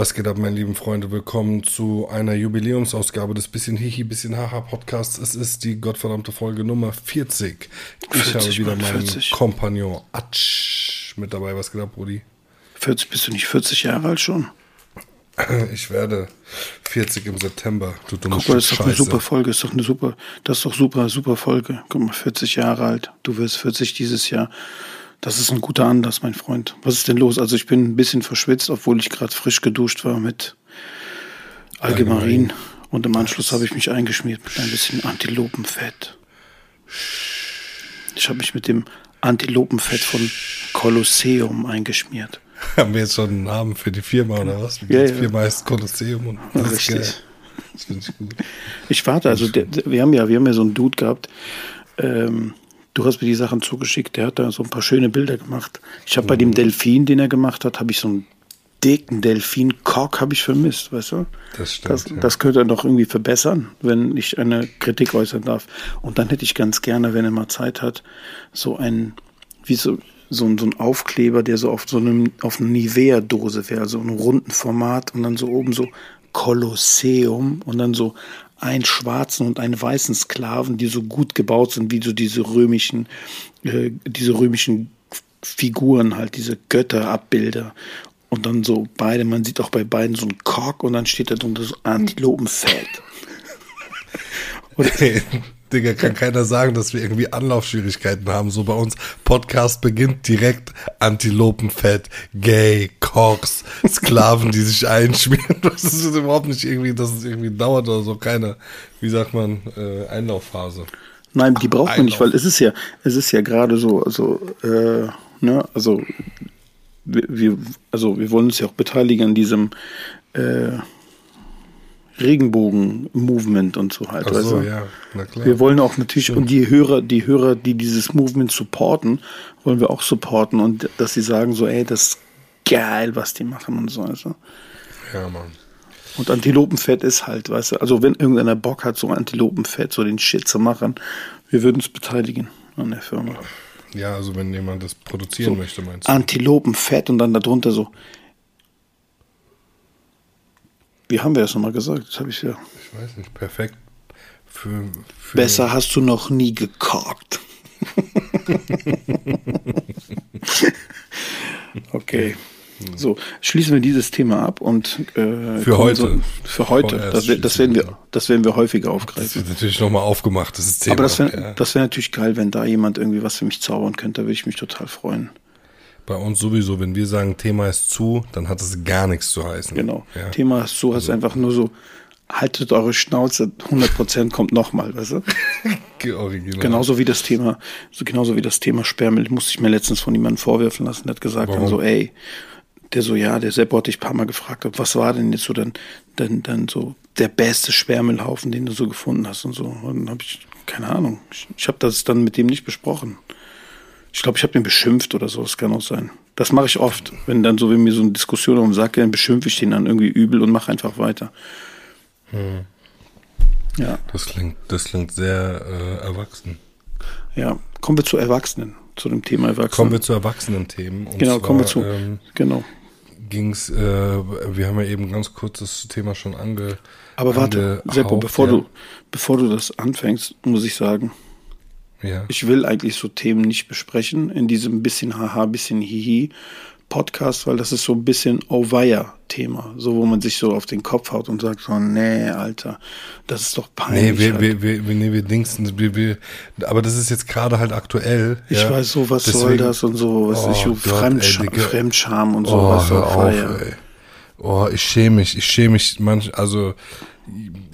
Was geht ab, meine lieben Freunde? Willkommen zu einer Jubiläumsausgabe des Bisschen Hihi, Bisschen Haha Podcasts. Es ist die gottverdammte Folge Nummer 40. Ich 40, habe wieder meinen 40. Kompagnon Atsch mit dabei. Was geht ab, Brudi? 40, bist du nicht 40 Jahre alt schon? Ich werde 40 im September. Du dumme Guck mal, das ist doch eine super Folge. Ist doch eine super, das ist doch super, super Folge. Guck mal, 40 Jahre alt. Du wirst 40 dieses Jahr. Das ist ein guter Anlass, mein Freund. Was ist denn los? Also ich bin ein bisschen verschwitzt, obwohl ich gerade frisch geduscht war mit Allgemein. Und im Anschluss habe ich mich eingeschmiert mit ein bisschen Antilopenfett. Ich habe mich mit dem Antilopenfett von Kolosseum eingeschmiert. Haben wir jetzt schon einen Namen für die Firma oder was? Ja, die ja. Firma heißt Kolosseum und das Richtig. ist geil. Das finde ich gut. Ich warte, also der, wir haben ja, wir haben ja so einen Dude gehabt, ähm, Du hast mir die Sachen zugeschickt. Der hat da so ein paar schöne Bilder gemacht. Ich habe mhm. bei dem Delfin, den er gemacht hat, habe ich so einen dicken Delfin-Cock habe ich vermisst, weißt du? Das stimmt. Das, ja. das könnte er noch irgendwie verbessern, wenn ich eine Kritik äußern darf. Und dann hätte ich ganz gerne, wenn er mal Zeit hat, so ein, wie so, so, ein, so ein Aufkleber, der so auf so einem, auf einer Nivea-Dose wäre, so einem runden Format und dann so oben so Kolosseum und dann so einen schwarzen und einen weißen Sklaven, die so gut gebaut sind, wie so diese römischen, äh, diese römischen Figuren, halt diese Götterabbilder. Und dann so beide, man sieht auch bei beiden so ein Kork und dann steht da drunter so Antilopenfett. Digga, kann keiner sagen, dass wir irgendwie Anlaufschwierigkeiten haben. So bei uns, Podcast beginnt direkt Antilopenfett, Gay, Cox, Sklaven, die sich einschmieren. Das ist überhaupt nicht irgendwie, dass es irgendwie dauert oder so. Keine, wie sagt man, äh, Einlaufphase. Nein, die braucht man nicht, weil es ist ja, es ist ja gerade so, also, äh, ne, also, wir, also wir wollen uns ja auch beteiligen an diesem, äh, Regenbogen-Movement und so halt. Ach so, also, ja, na klar. Wir wollen auch natürlich, Stimmt. und die Hörer, die Hörer, die dieses Movement supporten, wollen wir auch supporten und dass sie sagen so, ey, das ist geil, was die machen und so. Also. Ja, Mann. Und Antilopenfett ist halt, weißt du, also wenn irgendeiner Bock hat, so Antilopenfett, so den Shit zu machen, wir würden uns beteiligen an der Firma. Ja, also wenn jemand das produzieren so, möchte, meinst du? Antilopenfett und dann darunter so wie haben wir das nochmal gesagt? Das habe ich ja. Ich weiß nicht, perfekt. Für, für Besser hast du noch nie gekorkt. okay. So, schließen wir dieses Thema ab und äh, für heute. So, für heute. Das, das, werden wir, das werden wir häufiger aufgreifen. Das wird natürlich nochmal aufgemacht, das ist Thema. Aber das wäre ja. wär natürlich geil, wenn da jemand irgendwie was für mich zaubern könnte, da würde ich mich total freuen. Bei uns sowieso, wenn wir sagen, Thema ist zu, dann hat es gar nichts zu heißen. Genau. Ja? Thema ist zu, heißt also. einfach nur so, haltet eure Schnauze, 100% kommt nochmal, weißt du? Original. Genauso wie das Thema, so genauso wie das Thema Sperrmüll, musste ich mir letztens von jemandem vorwerfen lassen, der hat gesagt dann so, ey, der so, ja, der Sepp hat dich ein paar Mal gefragt, was war denn jetzt so dann, dann, dann so der beste Sperrmüllhaufen, den du so gefunden hast und so. Und dann habe ich, keine Ahnung, ich, ich habe das dann mit dem nicht besprochen. Ich glaube, ich habe den beschimpft oder so, das kann auch sein. Das mache ich oft. Wenn dann so, wenn mir so eine Diskussion um sagt, dann beschimpfe ich den dann irgendwie übel und mache einfach weiter. Hm. Ja. Das klingt, das klingt sehr äh, erwachsen. Ja, kommen wir zu Erwachsenen, zu dem Thema Erwachsenen. Kommen wir zu Erwachsenen-Themen. Genau, zwar, kommen wir zu. Ähm, genau. Ging's, äh, wir haben ja eben ganz kurz das Thema schon ange. Aber warte, Seppo, bevor ja. du, bevor du das anfängst, muss ich sagen, ja. Ich will eigentlich so Themen nicht besprechen in diesem bisschen Haha, bisschen Hihi Podcast, weil das ist so ein bisschen Auweia-Thema, so wo man sich so auf den Kopf haut und sagt so, nee, Alter, das ist doch peinlich. Nee, wir, halt. wir, wir, nee, wir dingsen, wir, wir, aber das ist jetzt gerade halt aktuell. Ich ja. weiß so, was Deswegen, soll das und so, was oh ich, Fremdscham, Fremdscham und sowas. Oh, hör auf, ey. Oh, ich schäme mich, ich schäme mich manch, also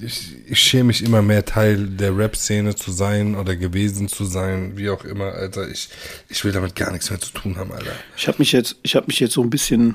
ich, ich schäme mich immer mehr Teil der Rap-Szene zu sein oder gewesen zu sein, wie auch immer, Alter. Ich, ich will damit gar nichts mehr zu tun haben, Alter. Ich habe mich jetzt, ich habe mich jetzt so ein bisschen,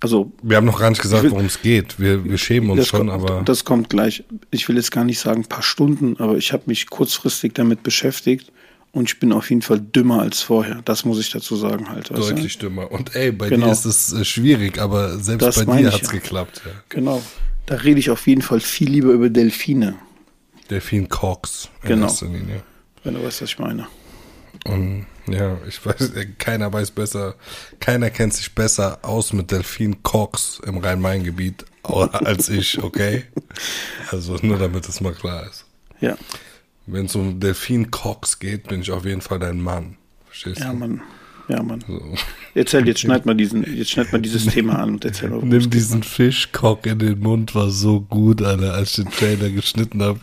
also. Wir haben noch gar nicht gesagt, worum es geht. Wir, wir schämen uns schon, kommt, aber. Das kommt gleich. Ich will jetzt gar nicht sagen, ein paar Stunden, aber ich habe mich kurzfristig damit beschäftigt. Und ich bin auf jeden Fall dümmer als vorher. Das muss ich dazu sagen halt. Deutlich dümmer. Und ey, bei genau. dir ist es äh, schwierig, aber selbst das bei dir hat es ja. geklappt. Ja. Genau. Da rede ich auf jeden Fall viel lieber über Delfine. Delfin Cox. Genau. Wenn du weißt, was ich meine. Und Ja, ich weiß, keiner weiß besser, keiner kennt sich besser aus mit Delfin Cox im Rhein-Main-Gebiet als ich, okay? Also nur damit es mal klar ist. Ja. Wenn es um Delfin Cox geht, bin ich auf jeden Fall dein Mann. Verstehst ja, du? Ja, Mann. Ja, Mann. So. Erzähl, jetzt schneid mal diesen, jetzt schneid mal dieses Thema an und erzähl mal. Nimm diesen Fischkock in den Mund, war so gut, Alter, als ich den Trailer geschnitten habe.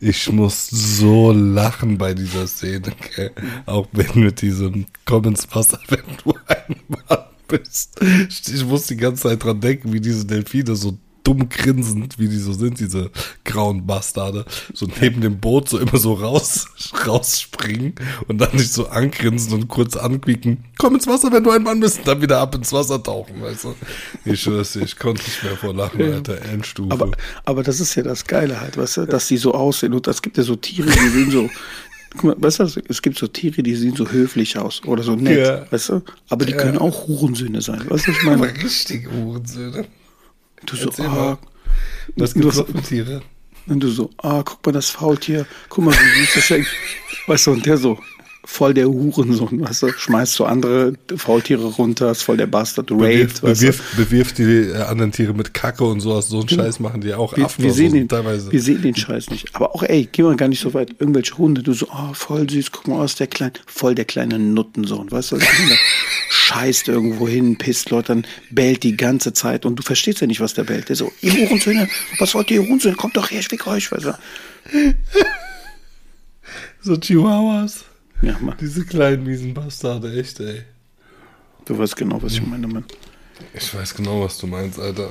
Ich muss so lachen bei dieser Szene, okay? Auch wenn mit diesem Komm ins Wasser, wenn du ein Mann bist. Ich muss die ganze Zeit dran denken, wie diese Delfine so dumm grinsend, wie die so sind, diese grauen Bastarde, so neben dem Boot so immer so raus, rausspringen und dann nicht so angrinsen und kurz anquieken. Komm ins Wasser, wenn du ein Mann bist, und dann wieder ab ins Wasser tauchen, weißt du. Ich schwör's ich konnte nicht mehr vor Lachen, Alter, Endstufe. Aber, aber das ist ja das Geile halt, weißt du, dass die so aussehen und es gibt ja so Tiere, die sehen so, Guck mal, weißt du, es gibt so Tiere, die sehen so höflich aus oder so nett, ja. weißt du? Aber die ja. können auch Hurensöhne sein, weißt du, ich meine? Aber richtig Hurensöhne. Du so, ah, was gibt es für Tiere? Und du so, ah, guck mal das Faultier, guck mal, wie süß das hängt. Weißt du, und der so, voll der Hurensohn, weißt du, schmeißt so andere Faultiere runter, ist voll der Bastard, raped, bewirft, bewirft, die äh, anderen Tiere mit Kacke und sowas, so einen genau. Scheiß machen die auch wir, wir sehen den, teilweise. Wir sehen den Scheiß nicht. Aber auch, ey, geh mal gar nicht so weit, irgendwelche Hunde, du so, ah, oh, voll süß, guck mal aus, der kleine, voll der kleine Nuttensohn, weißt du, scheißt irgendwo hin, pisst Leute, dann bellt die ganze Zeit und du verstehst ja nicht, was der bellt. Der so, ihr Hurensöhne, was wollt ihr Hurensöhne, kommt doch her, ich weg euch, weißt du. So Chihuahuas. Ja, Mann. Diese kleinen miesen Bastarde, echt, ey. Du weißt genau, was ich meine, Mann. Ich weiß genau, was du meinst, Alter.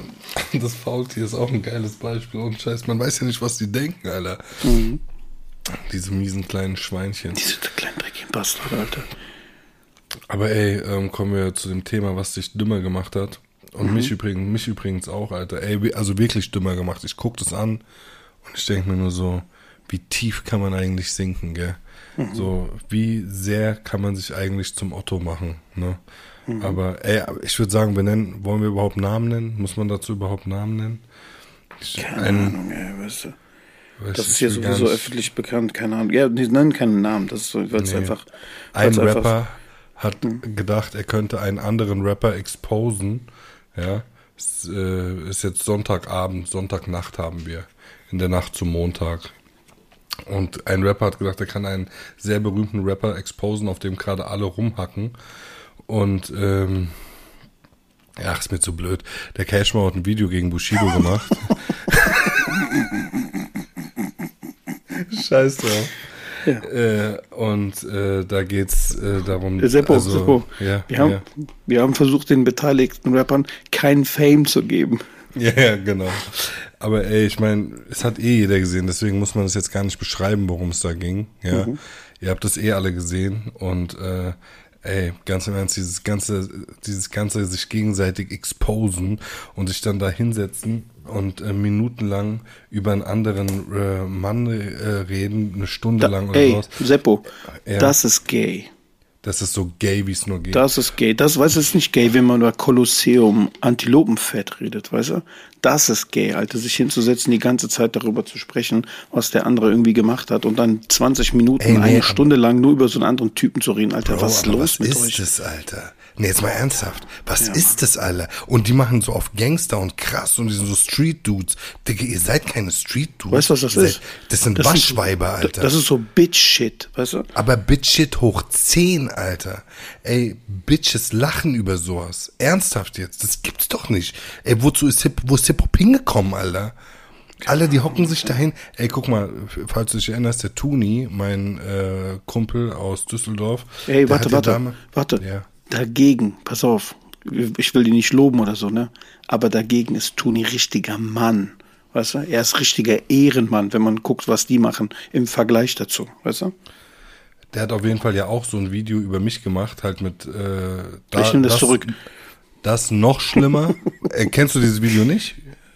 Das Faultier ist auch ein geiles Beispiel. Und Scheiß, man weiß ja nicht, was die denken, Alter. Mhm. Diese miesen kleinen Schweinchen. Diese kleinen dreckigen Bastarde, Alter. Aber ey, ähm, kommen wir zu dem Thema, was dich dümmer gemacht hat. Und mhm. mich übrigens, mich übrigens auch, Alter. Ey, also wirklich dümmer gemacht. Ich guck das an und ich denke mir nur so, wie tief kann man eigentlich sinken, gell? Mhm. So, wie sehr kann man sich eigentlich zum Otto machen, ne? Mhm. Aber ey, ich würde sagen, wir nennen, wollen wir überhaupt Namen nennen? Muss man dazu überhaupt Namen nennen? Ich, keine ein, Ahnung, ey, weißt du. Weißt das ist ja sowieso öffentlich bekannt, keine Ahnung. Ja, die nennen keinen Namen, das ist so, weil es nee. einfach. Ein Rapper einfach, hat gedacht, er könnte einen anderen Rapper exposen, ja. Es äh, ist jetzt Sonntagabend, Sonntagnacht haben wir. In der Nacht zum Montag. Und ein Rapper hat gedacht, er kann einen sehr berühmten Rapper exposen, auf dem gerade alle rumhacken. Und ähm, ja, ist mir zu blöd. Der Cashmore hat ein Video gegen Bushido gemacht. Scheiß drauf. Ja. Äh, und äh, da geht's äh, darum. Seppo, also, Seppo. Ja, wir, haben, ja. wir haben versucht, den beteiligten Rappern keinen Fame zu geben. Ja, ja, genau. Aber ey, ich meine, es hat eh jeder gesehen, deswegen muss man es jetzt gar nicht beschreiben, worum es da ging. Ja, mhm. ihr habt das eh alle gesehen und äh, ey, ganz im Ernst, dieses ganze, dieses ganze sich gegenseitig exposen und sich dann da hinsetzen und äh, minutenlang über einen anderen äh, Mann äh, reden, eine Stunde da, lang oder ey, sowas. Seppo, ja. das ist gay. Das ist so gay, wie es nur geht. Das ist gay. Das weiß es nicht gay, wenn man über Kolosseum Antilopenfett redet, weißt du? Das ist gay, Alter, sich hinzusetzen, die ganze Zeit darüber zu sprechen, was der andere irgendwie gemacht hat und dann 20 Minuten, Ey, nee, eine Stunde lang nur über so einen anderen Typen zu reden, Alter. Bro, was ist los was mit ist euch? Das, Alter? Nee, jetzt mal ernsthaft. Was ja, ist das, Alter? Und die machen so auf Gangster und krass und die sind so Street-Dudes. Digga, ihr seid keine Street-Dudes. Weißt du, was das seid, ist? Das sind das Waschweiber, sind, Alter. Das ist so Bitch-Shit, weißt du? Aber Bitch-Shit hoch 10, Alter. Ey, Bitches lachen über sowas. Ernsthaft jetzt. Das gibt's doch nicht. Ey, wozu ist Hip, wo ist Hip-Hop hingekommen, Alter? Alle, die hocken sich dahin. Ey, guck mal, falls du dich erinnerst, der Tuni, mein äh, Kumpel aus Düsseldorf. Ey, warte, warte, Dame, warte. Ja dagegen, pass auf, ich will die nicht loben oder so, ne? Aber dagegen ist Toni richtiger Mann. Weißt du? Er ist richtiger Ehrenmann, wenn man guckt, was die machen im Vergleich dazu, weißt du? Der hat auf jeden Fall ja auch so ein Video über mich gemacht, halt mit äh, da, ich nehme das, das zurück. Das noch schlimmer. äh, kennst du dieses Video nicht?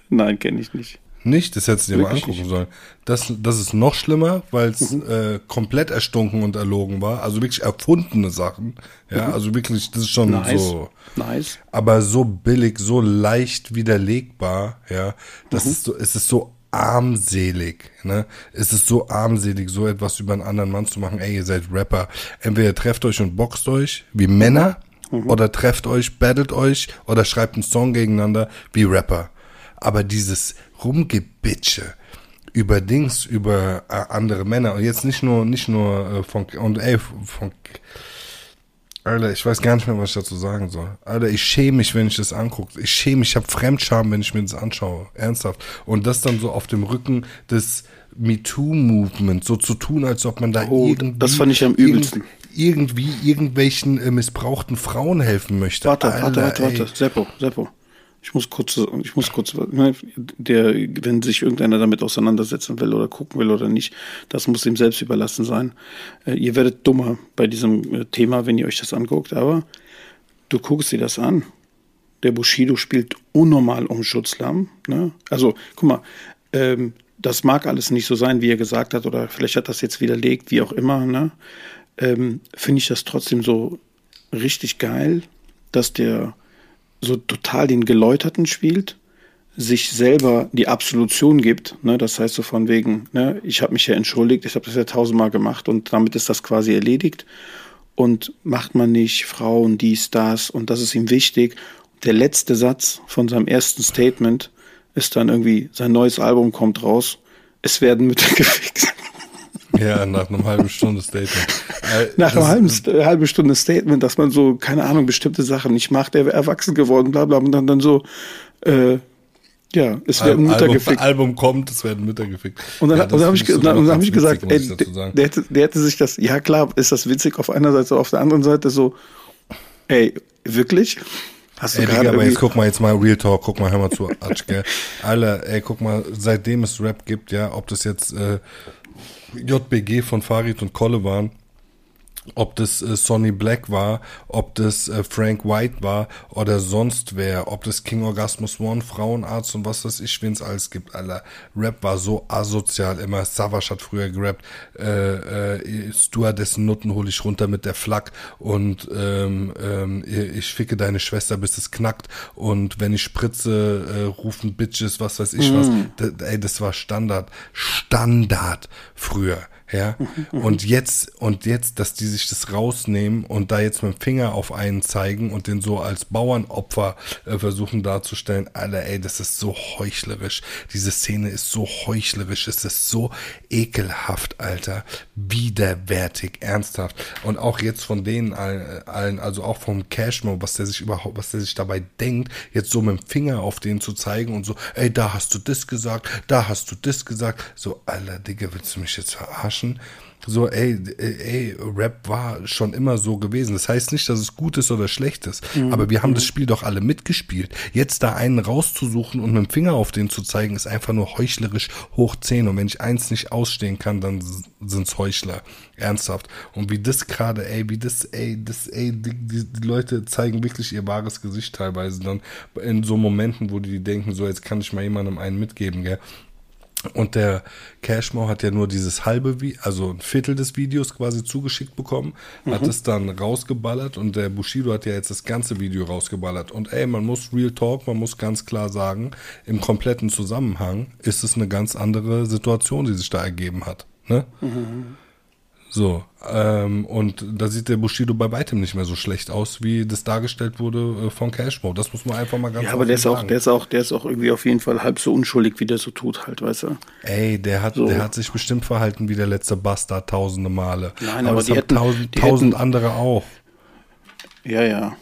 Nein, kenne ich nicht. Nicht? Das hättest du dir mal angucken sollen. Das, das ist noch schlimmer, weil es mhm. äh, komplett erstunken und erlogen war. Also wirklich erfundene Sachen. Ja, mhm. also wirklich, das ist schon nice. so. Nice. Aber so billig, so leicht widerlegbar, ja. Das mhm. ist so, es ist so armselig, ne? Es ist so armselig, so etwas über einen anderen Mann zu machen. Ey, ihr seid Rapper. Entweder trefft euch und boxt euch wie Männer mhm. oder trefft euch, battelt euch oder schreibt einen Song gegeneinander wie Rapper. Aber dieses Rumgebitsche über Dings, über äh, andere Männer und jetzt nicht nur, nicht nur äh, von, und ey, von, Alter, ich weiß gar nicht mehr, was ich dazu sagen soll. Alter, ich schäme mich, wenn ich das angucke. Ich schäme mich, ich habe Fremdscham, wenn ich mir das anschaue. Ernsthaft. Und das dann so auf dem Rücken des MeToo-Movements, so zu tun, als ob man da oh, irgendwie. Das fand ich am übelsten. Irgendwie irgendwelchen äh, missbrauchten Frauen helfen möchte. Warte, Alter, warte, warte, warte. Seppo, Seppo. Ich muss kurz, ich muss kurz, ne, der, wenn sich irgendeiner damit auseinandersetzen will oder gucken will oder nicht, das muss ihm selbst überlassen sein. Äh, ihr werdet dummer bei diesem äh, Thema, wenn ihr euch das anguckt, aber du guckst dir das an. Der Bushido spielt unnormal um Schutzlamm. Ne? Also, guck mal, ähm, das mag alles nicht so sein, wie er gesagt hat, oder vielleicht hat das jetzt widerlegt, wie auch immer. Ne? Ähm, Finde ich das trotzdem so richtig geil, dass der so total den Geläuterten spielt, sich selber die Absolution gibt. Ne? Das heißt so von wegen, ne, ich habe mich ja entschuldigt, ich habe das ja tausendmal gemacht und damit ist das quasi erledigt. Und macht man nicht Frauen dies, das und das ist ihm wichtig. Der letzte Satz von seinem ersten Statement ist dann irgendwie, sein neues Album kommt raus, es werden Mütter gefixt. Ja, nach einem halben Stunde Statement. Äh, nach einer halben, äh, halben Stunde Statement, dass man so, keine Ahnung, bestimmte Sachen nicht macht, der wäre erwachsen geworden, bla bla, und dann, dann so, äh, ja, es werden Mütter Album, gefickt. Album kommt, es werden Mütter gefickt. Und dann, ja, dann habe ich, dann, dann hab ich gesagt, ey, ich der, hätte, der hätte sich das, ja klar, ist das witzig auf einer Seite, auf der anderen Seite so, ey, wirklich? Hast du ey, gerade aber jetzt guck mal, jetzt mal Real Talk, guck mal, hör mal zu, Atsch, gell. Alter, ey, guck mal, seitdem es Rap gibt, ja, ob das jetzt äh, JBG von Farid und Kolle waren ob das äh, Sonny Black war, ob das äh, Frank White war oder sonst wer, ob das King Orgasmus One, Frauenarzt und was weiß ich, wen es alles gibt, Alter. Rap war so asozial immer. Savage hat früher gerappt, äh, äh, Stuardessen Nutten hol ich runter mit der Flak und ähm, ähm, ich ficke deine Schwester, bis es knackt und wenn ich spritze, äh, rufen Bitches, was weiß ich mm. was. D ey, das war Standard. Standard früher. Ja, mhm. und jetzt, und jetzt, dass die sich das rausnehmen und da jetzt mit dem Finger auf einen zeigen und den so als Bauernopfer äh, versuchen darzustellen, Alter, ey, das ist so heuchlerisch. Diese Szene ist so heuchlerisch, es ist so ekelhaft, Alter. Widerwärtig, ernsthaft. Und auch jetzt von denen allen, also auch vom Cashmo, was der sich überhaupt, was der sich dabei denkt, jetzt so mit dem Finger auf den zu zeigen und so, ey, da hast du das gesagt, da hast du das gesagt. So, Alter, Digga, willst du mich jetzt verarschen? Menschen so, ey, ey, Rap war schon immer so gewesen. Das heißt nicht, dass es gut ist oder schlecht ist, mhm. aber wir haben das Spiel doch alle mitgespielt. Jetzt da einen rauszusuchen und mit dem Finger auf den zu zeigen, ist einfach nur heuchlerisch hoch 10. Und wenn ich eins nicht ausstehen kann, dann sind's Heuchler. Ernsthaft. Und wie das gerade, ey, wie das, ey, das, ey, die, die, die, Leute zeigen wirklich ihr wahres Gesicht teilweise dann in so Momenten, wo die denken, so, jetzt kann ich mal jemandem einen mitgeben, gell. Und der Cashmore hat ja nur dieses halbe, also ein Viertel des Videos quasi zugeschickt bekommen, mhm. hat es dann rausgeballert und der Bushido hat ja jetzt das ganze Video rausgeballert. Und ey, man muss Real Talk, man muss ganz klar sagen, im kompletten Zusammenhang ist es eine ganz andere Situation, die sich da ergeben hat. Ne? Mhm. So, ähm, und da sieht der Bushido bei weitem nicht mehr so schlecht aus, wie das dargestellt wurde äh, von Cashmo. Das muss man einfach mal ganz Ja, aber der ist sagen. auch, der ist auch, der ist auch irgendwie auf jeden Fall halb so unschuldig, wie der so tut, halt, weißt du. Ey, der hat, so. der hat sich bestimmt verhalten wie der letzte Bastard tausende Male. Nein, aber, aber die hätten, tausend, die tausend hätten, andere auch. Ja, ja.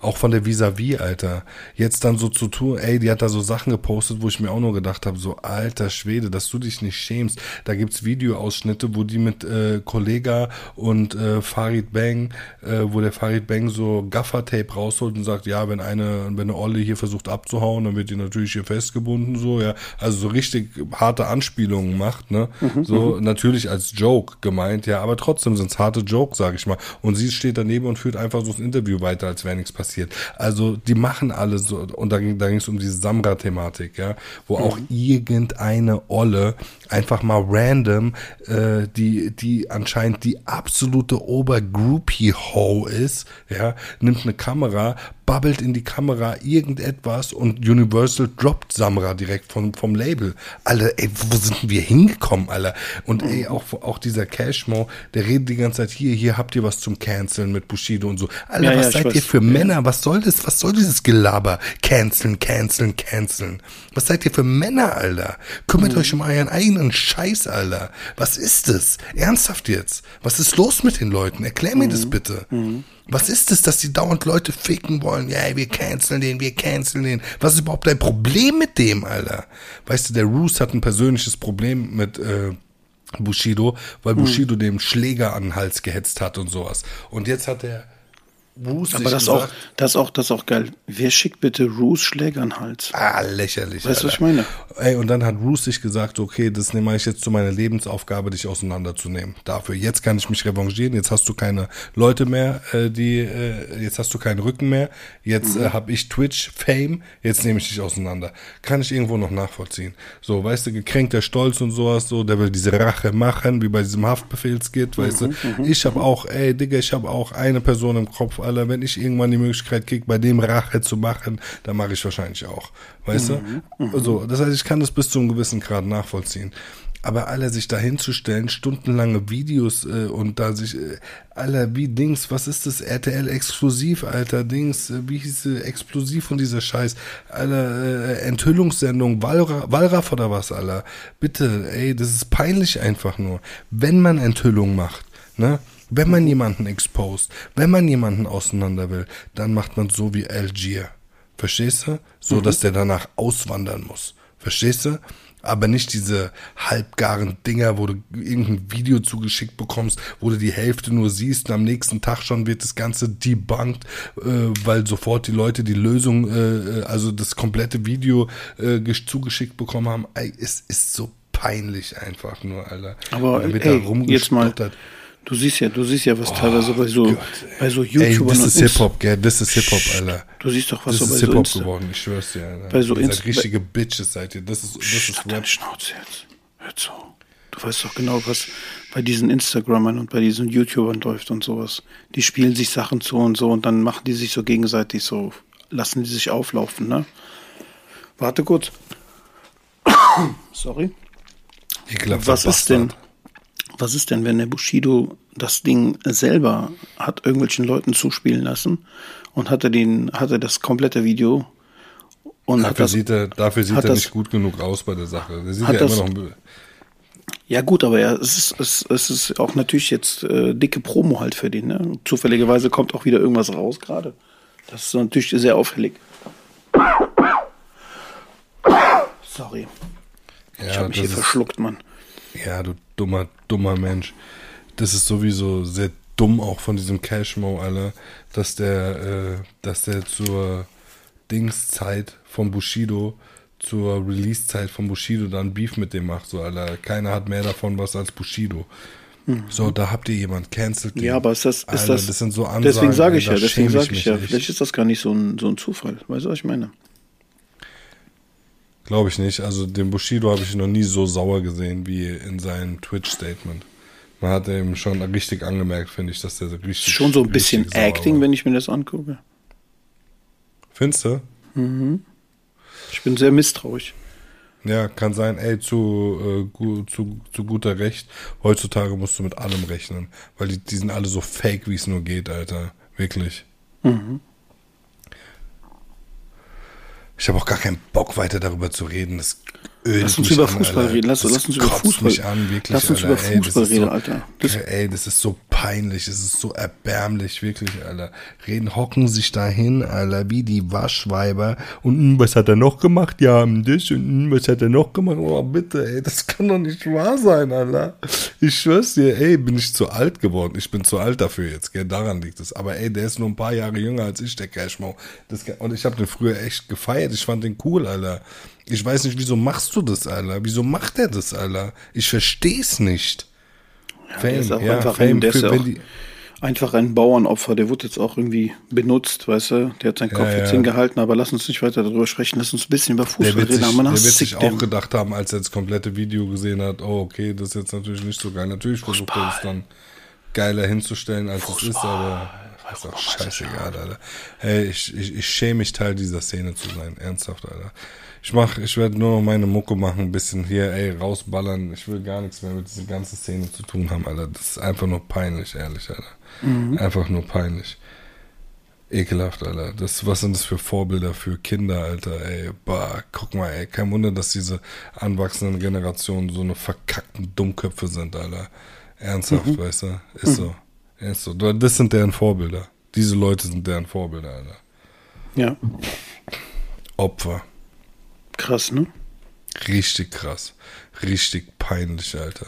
Auch von der Vis-a-vis, Alter. Jetzt dann so zu tun, ey, die hat da so Sachen gepostet, wo ich mir auch nur gedacht habe, so alter Schwede, dass du dich nicht schämst. Da gibt's Videoausschnitte, wo die mit äh, Kollega und äh, Farid Bang, äh, wo der Farid Bang so Gaffer-Tape rausholt und sagt, ja, wenn eine, wenn eine Olle hier versucht abzuhauen, dann wird die natürlich hier festgebunden, so, ja. Also so richtig harte Anspielungen macht, ne? Mhm, so, natürlich als Joke gemeint, ja, aber trotzdem sind's harte Jokes, sag ich mal. Und sie steht daneben und führt einfach so das Interview weiter, als wäre nichts passiert passiert. Also die machen alle so, und da ging es um diese Samra-Thematik, ja, wo mhm. auch irgendeine Olle einfach mal random, äh, die, die anscheinend die absolute Obergroupie-Ho ist, ja, nimmt eine Kamera, babbelt in die Kamera irgendetwas und Universal droppt Samra direkt vom, vom Label. Alle, ey, wo sind wir hingekommen, Alter? Und ey, auch, auch dieser Cashmo, der redet die ganze Zeit hier, hier habt ihr was zum Canceln mit Bushido und so. Alter, ja, was ja, seid ihr für Männer? Was soll das? Was soll dieses Gelaber? Canceln, canceln, canceln. Was seid ihr für Männer, Alter? Kümmert mhm. euch um euren eigenen Scheiß, Alter. Was ist das? Ernsthaft jetzt? Was ist los mit den Leuten? Erklär mir mhm. das bitte. Mhm. Was ist es, dass die dauernd Leute ficken wollen? Ja, wir canceln den, wir canceln den. Was ist überhaupt dein Problem mit dem, Alter? Weißt du, der Roos hat ein persönliches Problem mit äh, Bushido, weil hm. Bushido dem Schläger an den Hals gehetzt hat und sowas. Und jetzt hat er Roos Aber das, auch, das, auch, das ist auch geil. Wer schickt bitte Roos Schläger an den Hals? Ah, lächerlich. Weißt du, was ich meine? Ey, und dann hat Roos sich gesagt, okay, das nehme ich jetzt zu meiner Lebensaufgabe, dich auseinanderzunehmen. Dafür. Jetzt kann ich mich revanchieren. Jetzt hast du keine Leute mehr, äh, die, äh, jetzt hast du keinen Rücken mehr. Jetzt mhm. äh, habe ich Twitch-Fame. Jetzt nehme ich dich auseinander. Kann ich irgendwo noch nachvollziehen. So, weißt du, gekränkter Stolz und sowas, so, der will diese Rache machen, wie bei diesem Haftbefehlskit, weißt mhm, du. Mhm, ich habe auch, ey, Digga, ich habe auch eine Person im Kopf, Alter, wenn ich irgendwann die Möglichkeit kriege, bei dem Rache zu machen, dann mache ich wahrscheinlich auch. Weißt mhm. du? Mhm. So, das heißt, ich kann das bis zu einem gewissen Grad nachvollziehen. Aber alle sich da hinzustellen, stundenlange Videos äh, und da sich, äh, alle wie Dings, was ist das? RTL exklusiv, Alter, Dings, äh, wie hieß äh, explosiv von dieser Scheiß, alle äh, Enthüllungssendung, Wallra Wallraff oder was, Alter. Bitte, ey, das ist peinlich einfach nur. Wenn man Enthüllung macht, ne? Wenn man jemanden exposed, wenn man jemanden auseinander will, dann macht man so wie Algier. Verstehst du? So, mhm. dass der danach auswandern muss. Verstehst du? Aber nicht diese halbgaren Dinger, wo du irgendein Video zugeschickt bekommst, wo du die Hälfte nur siehst und am nächsten Tag schon wird das Ganze debunked, äh, weil sofort die Leute die Lösung, äh, also das komplette Video äh, zugeschickt bekommen haben. Ey, es ist so peinlich einfach nur, Alter. Aber ey, jetzt mal, Du siehst ja, du siehst ja, was oh, teilweise bei so, Gott, bei so YouTubern. Ey, das ist Hip-Hop, gell? Das ist Hip-Hop, Alter. Du siehst doch, was das so bei ist Hip-Hop so geworden, ich schwör's dir, Alter. Bei so Ihr seid richtige Bitches, seid ihr. Das ist, das ist Rap. Schnauze jetzt. Hör zu. Du weißt doch genau, was bei diesen Instagrammern und bei diesen YouTubern läuft und sowas. Die spielen sich Sachen zu und so und dann machen die sich so gegenseitig so, lassen die sich auflaufen, ne? Warte kurz. Sorry. Ekelhafter was ist denn? Was ist denn, wenn der Bushido das Ding selber hat irgendwelchen Leuten zuspielen lassen und hatte den, hatte das komplette Video und dafür das, sieht er, dafür sieht er das, nicht gut genug aus bei der Sache. Der sieht ja das, immer noch ja gut, aber ja, es ist, es, es ist auch natürlich jetzt äh, dicke Promo halt für den. Ne? Zufälligerweise kommt auch wieder irgendwas raus gerade. Das ist natürlich sehr auffällig. Sorry. Ja, ich habe mich hier verschluckt, Mann. Ja, du dummer, dummer Mensch. Das ist sowieso sehr dumm auch von diesem Cashmo, Alter, dass der, äh, dass der zur Dingszeit von Bushido, zur Release-Zeit von Bushido dann Beef mit dem macht, so, Alter. Keiner hat mehr davon was als Bushido. Mhm. So, da habt ihr jemand cancelt. Ja, aber ist das, ist Alter, das, das sind so Ansagen, deswegen sage ich ja, deswegen sage ich ja, echt. vielleicht ist das gar nicht so ein, so ein Zufall. Weißt du, was ich meine? Glaube ich nicht. Also den Bushido habe ich noch nie so sauer gesehen wie in seinem Twitch-Statement. Man hat ihm schon richtig angemerkt, finde ich, dass der richtig. Schon so ein bisschen Acting, war. wenn ich mir das angucke. Findest du? Mhm. Ich bin sehr misstrauisch. Ja, kann sein, ey, zu, äh, zu, zu guter Recht. Heutzutage musst du mit allem rechnen. Weil die, die sind alle so fake, wie es nur geht, Alter. Wirklich. Mhm. Ich habe auch gar keinen Bock weiter darüber zu reden. Das ölt lass uns über an, Fußball Alter. reden. Lass, lass uns über Fußball mich an, wirklich, Lass uns Alter. über Fußball ey, reden, so, Alter. Das ey, das ist so peinlich, es ist so erbärmlich, wirklich, Alter. Reden, hocken sich dahin, Alter, wie die Waschweiber. Und mh, hm, was hat er noch gemacht? Ja, das und mh, hm, was hat er noch gemacht? Oh, bitte, ey, das kann doch nicht wahr sein, Alter. Ich schwör's dir, ey, bin ich zu alt geworden. Ich bin zu alt dafür jetzt, gell, daran liegt es. Aber ey, der ist nur ein paar Jahre jünger als ich, der Cashmo. Das, und ich habe den früher echt gefeiert. Ich fand den cool, Alter. Ich weiß nicht, wieso machst du das, Alter? Wieso macht er das, Alter? Ich versteh's nicht. Ja, Fame, der ist auch ja, einfach, Fame ein, der ist ja auch einfach ein Bauernopfer. Der wird jetzt auch irgendwie benutzt, weißt du? Der hat seinen Kopf ja, jetzt hingehalten, aber lass uns nicht weiter darüber sprechen. Lass uns ein bisschen über Fußball reden. Sich, der wird sich auch dem. gedacht haben, als er das komplette Video gesehen hat, oh, okay, das ist jetzt natürlich nicht so geil. Natürlich versucht er es dann geiler hinzustellen, als Fußball. es ist, aber Ist doch scheißegal, Alter. Hey, ich, ich, ich schäme mich Teil dieser Szene zu sein. Ernsthaft, Alter. Ich mach, ich werde nur noch meine Mucke machen, ein bisschen hier, ey, rausballern. Ich will gar nichts mehr mit dieser ganzen Szene zu tun haben, Alter. Das ist einfach nur peinlich, ehrlich, Alter. Mhm. Einfach nur peinlich. Ekelhaft, Alter. Das, was sind das für Vorbilder für Kinder, Alter, ey. Bah, guck mal, ey. Kein Wunder, dass diese anwachsenden Generationen so eine verkackten Dummköpfe sind, Alter. Ernsthaft, mhm. weißt du? Ist mhm. so. Ist so. Das sind deren Vorbilder. Diese Leute sind deren Vorbilder, Alter. Ja. Opfer. Krass, ne? Richtig krass. Richtig peinlich, Alter.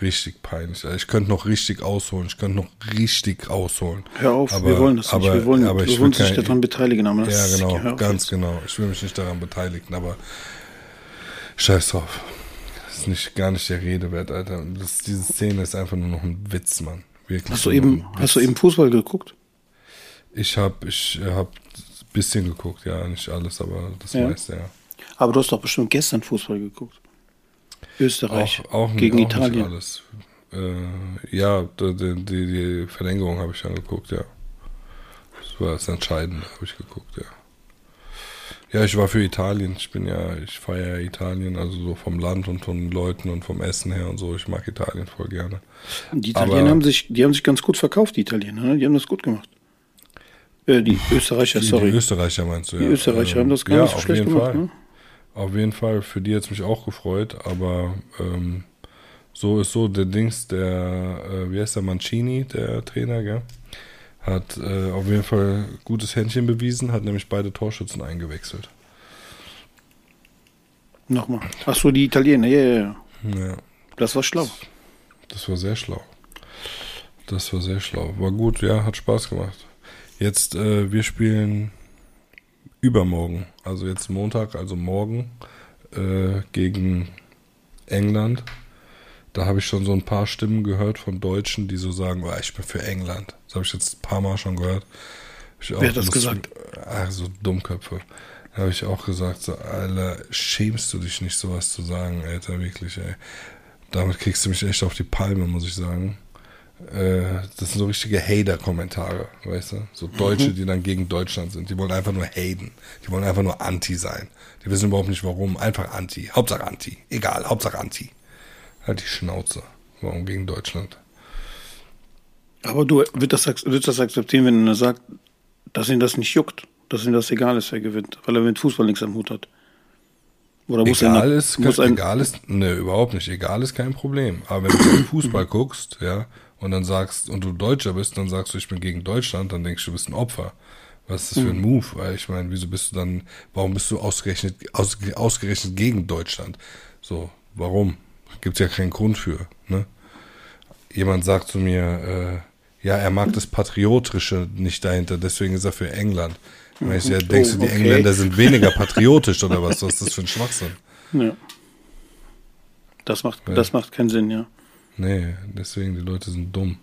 Richtig peinlich. Ich könnte noch richtig ausholen. Ich könnte noch richtig ausholen. Hör auf, aber, wir wollen das nicht. Aber, wir wollen, aber wir wollen uns nicht daran beteiligen. Aber ja, genau, ganz jetzt. genau. Ich will mich nicht daran beteiligen, aber scheiß drauf. Das ist nicht, gar nicht der Rede wert, Alter. Das, diese Szene ist einfach nur noch ein Witz, Mann. Wirklich. Hast du eben, hast du eben Fußball geguckt? Ich habe ich hab ein bisschen geguckt, ja, nicht alles, aber das ja. meiste, ja. Aber du hast doch bestimmt gestern Fußball geguckt. Österreich auch, auch gegen auch Italien. alles. Äh, ja, die, die, die Verlängerung habe ich dann geguckt, ja. Das war das Entscheidende, habe ich geguckt, ja. Ja, ich war für Italien. Ich bin ja, ich feiere Italien, also so vom Land und von den Leuten und vom Essen her und so. Ich mag Italien voll gerne. Die Italiener Aber, haben sich, die haben sich ganz gut verkauft, die Italiener, ne? Die haben das gut gemacht. Äh, die Österreicher, sorry. Die Österreicher meinst du, ja. Die Österreicher ähm, haben das gar ja, nicht so schlecht gemacht, Fall. ne? Auf jeden Fall, für die hat es mich auch gefreut, aber ähm, so ist so, der Dings, der, äh, wie heißt der, Mancini, der Trainer, gell? Hat äh, auf jeden Fall gutes Händchen bewiesen, hat nämlich beide Torschützen eingewechselt. Nochmal. Achso, die Italiener, ja, ja, ja. Ja. Das war schlau. Das war sehr schlau. Das war sehr schlau. War gut, ja, hat Spaß gemacht. Jetzt, äh, wir spielen übermorgen, also jetzt Montag, also morgen, äh, gegen England. Da habe ich schon so ein paar Stimmen gehört von Deutschen, die so sagen, oh, ich bin für England. Das habe ich jetzt ein paar Mal schon gehört. Wer hat das gesagt? Ach, so Dummköpfe. Da habe ich auch gesagt, so, Alter, schämst du dich nicht, sowas zu sagen, Alter, wirklich, ey. Damit kriegst du mich echt auf die Palme, muss ich sagen. Äh, das sind so richtige Hater-Kommentare, weißt du? So Deutsche, mhm. die dann gegen Deutschland sind. Die wollen einfach nur haten. Die wollen einfach nur Anti sein. Die wissen überhaupt nicht warum. Einfach Anti. Hauptsache Anti. Egal, Hauptsache Anti. Halt die Schnauze. Warum gegen Deutschland? Aber du würdest das, würdest das akzeptieren, wenn er sagt, dass ihn das nicht juckt, dass ihm das egal ist, wer gewinnt, weil er mit Fußball nichts am Hut hat. Oder muss egal er, ist, muss egal ist, ne, überhaupt nicht. Egal ist kein Problem. Aber wenn du Fußball guckst, ja, und dann sagst, und du Deutscher bist, dann sagst du, ich bin gegen Deutschland, dann denkst du, du bist ein Opfer. Was ist das für ein mhm. Move? Weil ich meine, wieso bist du dann, warum bist du ausgerechnet, aus, ausgerechnet gegen Deutschland? So, warum? Gibt ja keinen Grund für, ne? Jemand sagt zu mir, äh, ja, er mag das Patriotische nicht dahinter, deswegen ist er für England. Mhm. Ich ja, denkst du, die okay. Engländer sind weniger patriotisch oder was? Was ist das für ein Schwachsinn? Ja. Das macht, ja. das macht keinen Sinn, ja. Nee, deswegen, die Leute sind dumm.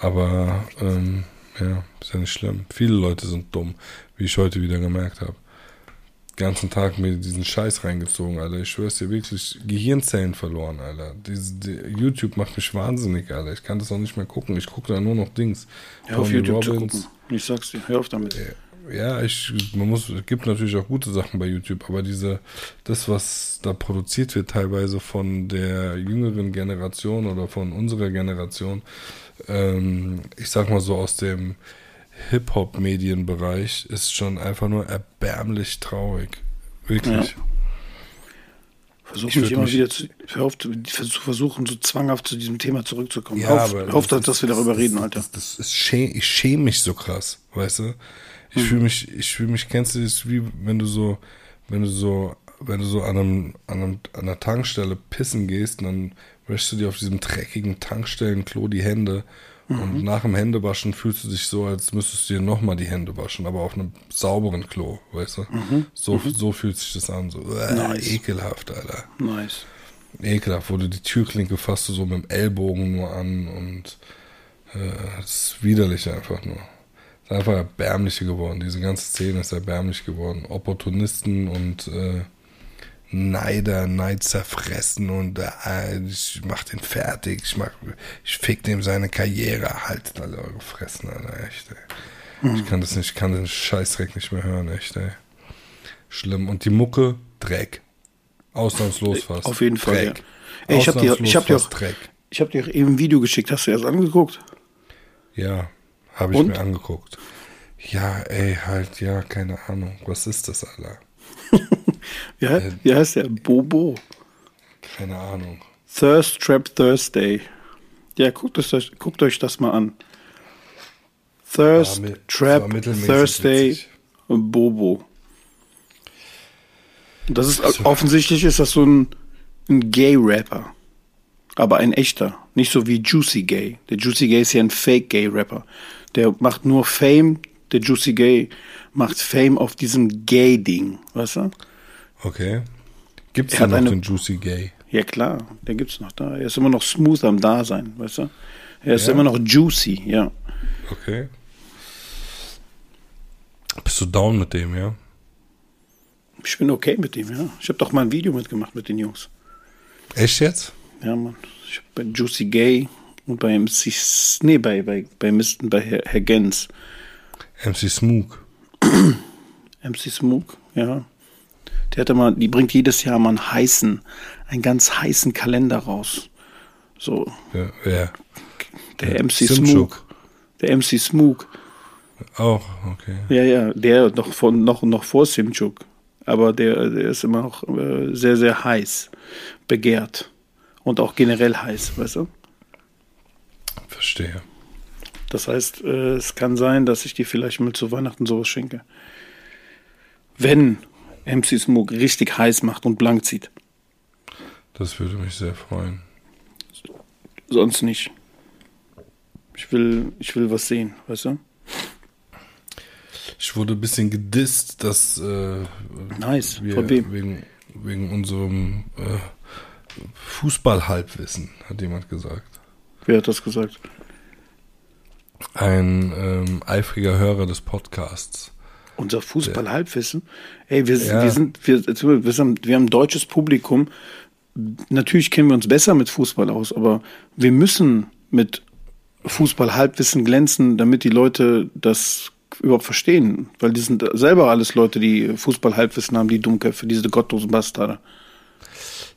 Aber, ähm, ja, ist ja nicht schlimm. Viele Leute sind dumm, wie ich heute wieder gemerkt habe. Ganzen Tag mir diesen Scheiß reingezogen, Alter. Ich schwör's dir wirklich, Gehirnzellen verloren, Alter. Diese, die, YouTube macht mich wahnsinnig, Alter. Ich kann das auch nicht mehr gucken. Ich gucke da nur noch Dings. Hör auf YouTube Robbins. zu gucken. Ich sag's dir, hör auf damit. Ja ja, ich, man muss, es gibt natürlich auch gute Sachen bei YouTube, aber diese, das, was da produziert wird, teilweise von der jüngeren Generation oder von unserer Generation, ähm, ich sag mal so aus dem Hip-Hop-Medienbereich, ist schon einfach nur erbärmlich traurig. Wirklich. Ja. Versuche mich immer mich wieder zu, zu versuchen, so zwanghaft zu diesem Thema zurückzukommen. Ja, auf, aber auf, das, dass wir darüber reden, Alter. Das, das ist schäm, ich schäme mich so krass, weißt du? Ich fühle mich, ich fühle mich, kennst du das, wie wenn du so, wenn du so, wenn du so an, einem, an, einem, an einer Tankstelle pissen gehst, dann wäschst du dir auf diesem dreckigen Tankstellenklo die Hände mhm. und nach dem Händewaschen fühlst du dich so, als müsstest du dir nochmal die Hände waschen, aber auf einem sauberen Klo, weißt du? Mhm. So, mhm. so fühlt sich das an, so äh, nice. ekelhaft, Alter. Nice. Ekelhaft, wo du die Türklinke fasst du so mit dem Ellbogen nur an und äh, das ist widerlich einfach nur ist einfach erbärmlich geworden. Diese ganze Szene ist erbärmlich geworden. Opportunisten und äh, Neider, Neid zerfressen und äh, ich mach den fertig, ich mach, ich fick dem seine Karriere, haltet alle eure Fressen, Alter, echt, ey. Mhm. Ich kann das nicht, ich kann den Scheißdreck nicht mehr hören, echt, ey. Schlimm. Und die Mucke, Dreck. Ausnahmslos fast. Auf jeden Fall, Dreck. Ja. Ey, ich hab dir, ich hab dir auch, Dreck. ich hab dir eben ein Video geschickt, hast du erst angeguckt? Ja, habe ich und? mir angeguckt. Ja, ey, halt, ja, keine Ahnung. Was ist das, Alter? ja, äh, wie heißt der? Bobo? Keine Ahnung. Thirst Trap Thursday. Ja, guckt, es, guckt euch das mal an. Thirst mit, Trap Thursday witzig. Bobo. Das ist so. offensichtlich ist das so ein, ein Gay-Rapper. Aber ein echter. Nicht so wie Juicy Gay. Der Juicy Gay ist ja ein Fake-Gay-Rapper. Der macht nur Fame. Der Juicy Gay macht Fame auf diesem Gay-Ding. Weißt du? Okay. Gibt es noch eine, den Juicy Gay? Ja klar, der gibt's noch da. Er ist immer noch smooth am Dasein, weißt du? Er ist ja. immer noch juicy, ja. Okay. Bist du down mit dem, ja? Ich bin okay mit dem, ja. Ich habe doch mal ein Video mitgemacht mit den Jungs. Echt jetzt? Ja, Mann. Ich hab bei Juicy Gay und bei MC, nee, bei, bei, bei, Misten, bei Herr, Herr Gens. MC Smook. MC Smook, ja. Der hatte mal, die bringt jedes Jahr mal einen heißen, einen ganz heißen Kalender raus. So. Ja, wer? Der ja, MC Smook. Der MC Smook. Auch, okay. Ja, ja, der noch, von, noch, noch vor Simchuk. Aber der, der ist immer noch äh, sehr, sehr heiß, begehrt. Und auch generell heiß, weißt du? Verstehe. Das heißt, äh, es kann sein, dass ich dir vielleicht mal zu Weihnachten sowas schenke. Wenn MC Smoke richtig heiß macht und blank zieht. Das würde mich sehr freuen. Sonst nicht. Ich will, ich will was sehen, weißt du? Ich wurde ein bisschen gedisst, dass äh, nice. wir wegen, wegen unserem äh, Fußballhalbwissen, hat jemand gesagt. Wer hat das gesagt? Ein ähm, eifriger Hörer des Podcasts. Unser Fußball-Halbwissen. Ey, wir, ja. wir sind, wir, wir, wir haben ein deutsches Publikum. Natürlich kennen wir uns besser mit Fußball aus, aber wir müssen mit Fußball-Halbwissen glänzen, damit die Leute das überhaupt verstehen. Weil die sind selber alles Leute, die Fußball-Halbwissen haben, die Dummköpfe, diese gottlosen Bastarde.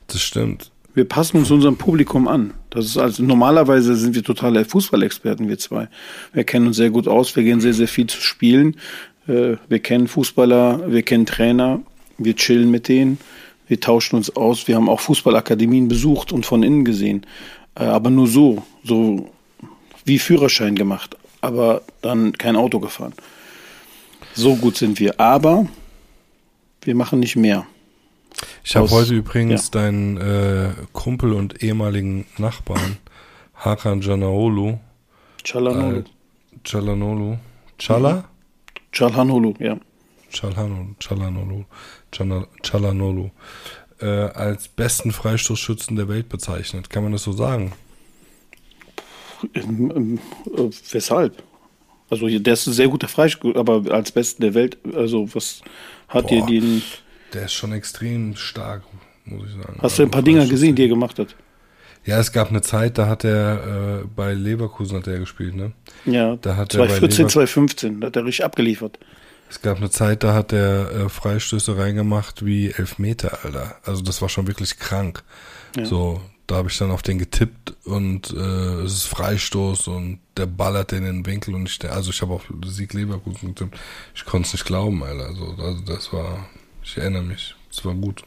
Das stimmt. Wir passen uns unserem Publikum an. Das ist also normalerweise sind wir totale Fußballexperten, wir zwei. Wir kennen uns sehr gut aus, wir gehen sehr, sehr viel zu spielen. Äh, wir kennen Fußballer, wir kennen Trainer, wir chillen mit denen, wir tauschen uns aus. Wir haben auch Fußballakademien besucht und von innen gesehen. Äh, aber nur so, so wie Führerschein gemacht, aber dann kein Auto gefahren. So gut sind wir. Aber wir machen nicht mehr. Ich habe heute übrigens ja. deinen äh, Kumpel und ehemaligen Nachbarn, Hakan Janaolu. Chalanolu. Äh, Chalanolu. Chala? Mhm. Chalhanolu, ja. Chalhanolu, Chalanolu, Chalanolu, äh, als besten Freistoßschützen der Welt bezeichnet. Kann man das so sagen? Ähm, ähm, äh, weshalb? Also der ist ein sehr guter Freistoß, aber als besten der Welt, also was hat dir den... Der ist schon extrem stark, muss ich sagen. Hast also du ein paar Dinger gesehen, die er gemacht hat? Ja, es gab eine Zeit, da hat er äh, bei Leverkusen hat er gespielt, ne? Ja. Da hat 2014, 2015, da hat er richtig abgeliefert. Es gab eine Zeit, da hat er äh, Freistöße reingemacht wie Elfmeter, Alter. Also das war schon wirklich krank. Ja. So, da habe ich dann auf den getippt und äh, es ist Freistoß und der ballert in den Winkel und ich, also ich habe auf Sieg Leverkusen getippt. Ich konnte es nicht glauben, Alter. Also, also das war, ich erinnere mich, es war gut,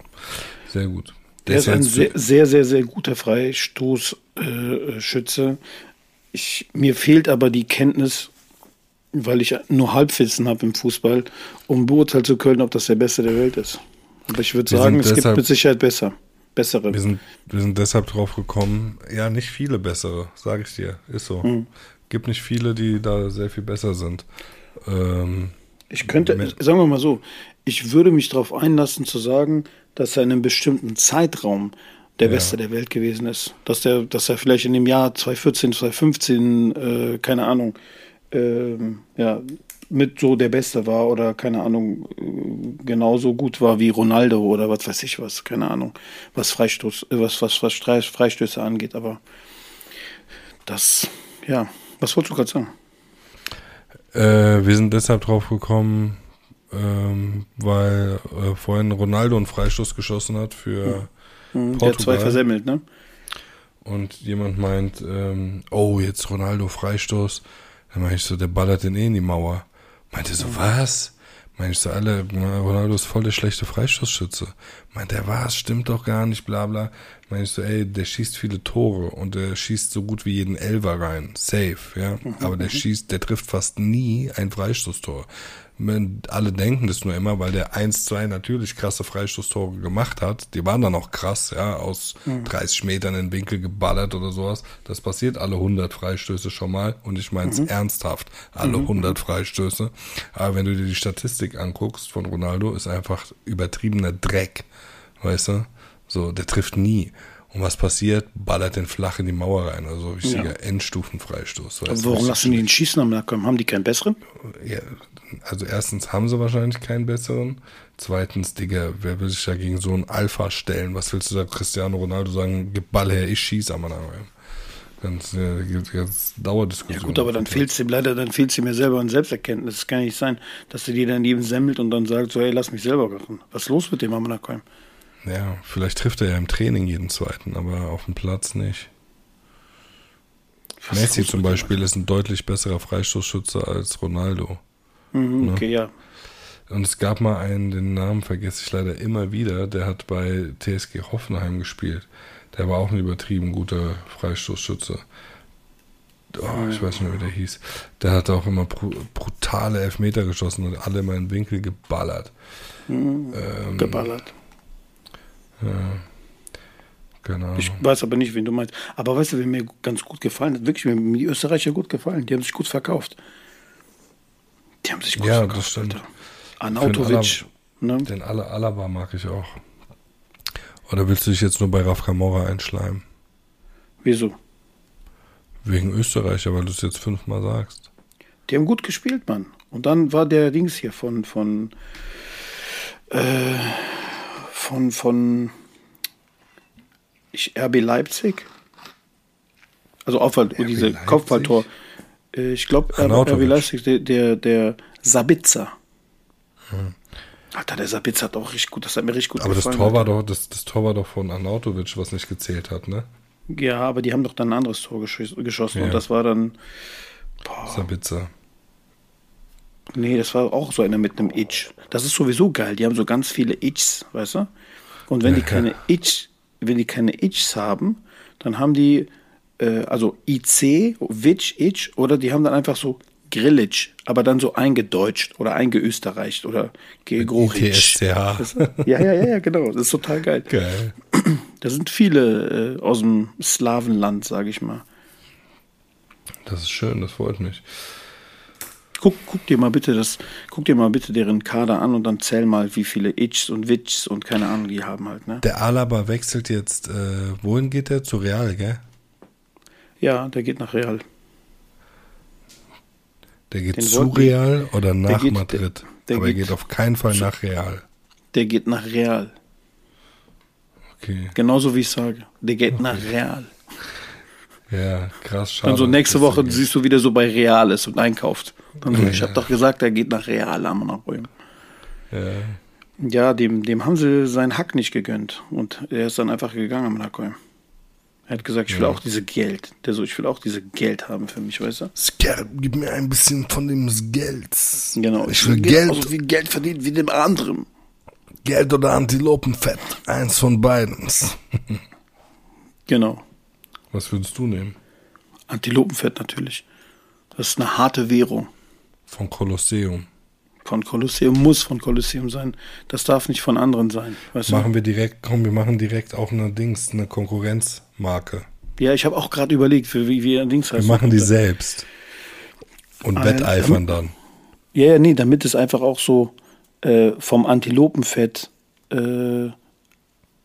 sehr gut. Der ist ein sehr, sehr, sehr, sehr guter Freistoßschütze. ich, mir fehlt aber die Kenntnis, weil ich nur Halbwissen habe im Fußball, um beurteilen zu können, ob das der Beste der Welt ist. Aber ich würde sagen, es deshalb, gibt mit Sicherheit besser. Bessere. Wir sind, wir sind deshalb drauf gekommen, ja, nicht viele bessere, sage ich dir. Ist so. Mhm. Gibt nicht viele, die da sehr viel besser sind. Ähm, ich könnte, sagen wir mal so, ich würde mich darauf einlassen zu sagen, dass er in einem bestimmten Zeitraum der ja. Beste der Welt gewesen ist. Dass der, dass er vielleicht in dem Jahr 2014, 2015, äh, keine Ahnung, äh, ja, mit so der Beste war oder keine Ahnung, äh, genauso gut war wie Ronaldo oder was weiß ich was, keine Ahnung, was Freistoß, was, was, was Freistöße angeht, aber das, ja, was wolltest du gerade sagen? Äh, wir sind deshalb drauf gekommen, ähm, weil äh, vorhin Ronaldo einen Freistoß geschossen hat für hm. Portugal. Der hat zwei versemmelt, ne? Und jemand meint, ähm, oh, jetzt Ronaldo Freistoß. Dann meine ich so, der ballert den eh in die Mauer. Meinte so, was? Meine ich so, alle, Ronaldo ist voll der schlechte Freistoßschütze. Meint er, was? Stimmt doch gar nicht, bla bla. Meine ich so, ey, der schießt viele Tore und der schießt so gut wie jeden Elver rein. Safe, ja. Mhm, Aber der mhm. schießt, der trifft fast nie ein Freistoßtor alle denken das nur immer, weil der 1-2 natürlich krasse Freistoßtore gemacht hat. Die waren dann auch krass, ja, aus mhm. 30 Metern in den Winkel geballert oder sowas. Das passiert alle 100 Freistöße schon mal und ich meine es mhm. ernsthaft, alle mhm. 100 Freistöße. Aber wenn du dir die Statistik anguckst von Ronaldo, ist einfach übertriebener Dreck, weißt du? So, der trifft nie. Und was passiert? Ballert den flach in die Mauer rein. Also richtiger ja. Endstufenfreistoß. Aber warum lassen die den schießen am Nackenarm? Haben die keinen besseren? Ja, also erstens haben sie wahrscheinlich keinen besseren. Zweitens, Digga, wer will sich da gegen so einen Alpha stellen? Was willst du da Cristiano Ronaldo sagen? Gib Ball her, ich schieße am Nackenarm. Ganz, äh, ganz Dauerdiskussion. Ja gut, aber dann fehlt es ihm leider, dann fehlt es ihm ja selber an Selbsterkenntnis. Es kann nicht sein, dass er dir dann neben semmelt und dann sagt so, hey, lass mich selber machen. Was ist los mit dem Amanakoim? Ja, vielleicht trifft er ja im Training jeden zweiten, aber auf dem Platz nicht. Was Messi zum Beispiel ist ein deutlich besserer Freistoßschütze als Ronaldo. Mhm, ne? Okay, ja. Und es gab mal einen, den Namen vergesse ich leider immer wieder, der hat bei TSG Hoffenheim gespielt. Der war auch ein übertrieben guter Freistoßschütze. Oh, ich weiß nicht mehr, wie der hieß. Der hat auch immer brutale Elfmeter geschossen und alle immer in Winkel geballert. Mhm, ähm, geballert. Ja. Genau. Ich weiß aber nicht, wen du meinst. Aber weißt du, wer mir ganz gut gefallen hat? Wirklich, mir die Österreicher gut gefallen. Die haben sich gut verkauft. Die haben sich gut ja, verkauft. Das stimmt. Anautovic. Ne? Den Alaba mag ich auch. Oder willst du dich jetzt nur bei Raf Kamora einschleimen? Wieso? Wegen Österreicher, weil du es jetzt fünfmal sagst. Die haben gut gespielt, Mann. Und dann war der Dings hier von, von, äh, von, von ich, RB Leipzig. Also Aufwand, diese? Kopfballtor. Äh, ich glaube, RB Leipzig, der, der, der Sabitzer. Hm. Alter, der Sabitzer hat auch richtig gut, das hat mir richtig gut aber gefallen. Aber das Tor war doch, das, das Tor war doch von Arnautovic, was nicht gezählt hat, ne? Ja, aber die haben doch dann ein anderes Tor geschossen ja. und das war dann. Boah. Sabitzer. Nee, das war auch so einer mit einem Itch. Das ist sowieso geil. Die haben so ganz viele Itchs, weißt du? Und wenn die keine Itch, wenn die keine Itchs haben, dann haben die äh, also IC, Witch, Itch, oder die haben dann einfach so Grillitsch, aber dann so eingedeutscht oder eingeösterreicht oder Gegoric. Ja, ja, ja, ja, genau. Das ist total geil. Geil. Da sind viele äh, aus dem Slawenland, sage ich mal. Das ist schön, das freut mich. Guck, guck, dir mal bitte das, guck dir mal bitte deren Kader an und dann zähl mal, wie viele Itchs und Witchs und keine Ahnung die haben halt, ne? Der Alaba wechselt jetzt, äh, wohin geht der? Zu Real, gell? Ja, der geht nach Real. Der geht Den zu Real oder nach geht, Madrid? Der, der Aber geht, er geht auf keinen Fall nach Real. Der geht nach Real. Okay. Genauso wie ich sage. Der geht okay. nach Real. Ja, krass, schade. Dann so nächste Woche siehst du wieder so bei Real ist und einkauft. Dann so, ja. ich habe doch gesagt, er geht nach Real am Nachräumen. Ja. Ja, dem, dem haben sie seinen Hack nicht gegönnt. Und er ist dann einfach gegangen am Nachräumen. Er hat gesagt, ich will ja. auch diese Geld. Der so, ich will auch diese Geld haben für mich, weißt du? Skerb, gib mir ein bisschen von dem Geld. Genau, ich, ich will Geld. So viel Geld verdienen wie dem anderen. Geld oder Antilopenfett. Eins von beiden. genau. Was würdest du nehmen? Antilopenfett natürlich. Das ist eine harte Währung. Von Kolosseum. Von Kolosseum muss von Kolosseum sein. Das darf nicht von anderen sein. machen du? wir direkt, komm, wir machen direkt auch eine Dings, eine Konkurrenzmarke. Ja, ich habe auch gerade überlegt, für wie wir Dings heißt. Wir machen die selbst. Und wetteifern dann. Ja, ja, nee, damit es einfach auch so äh, vom Antilopenfett äh,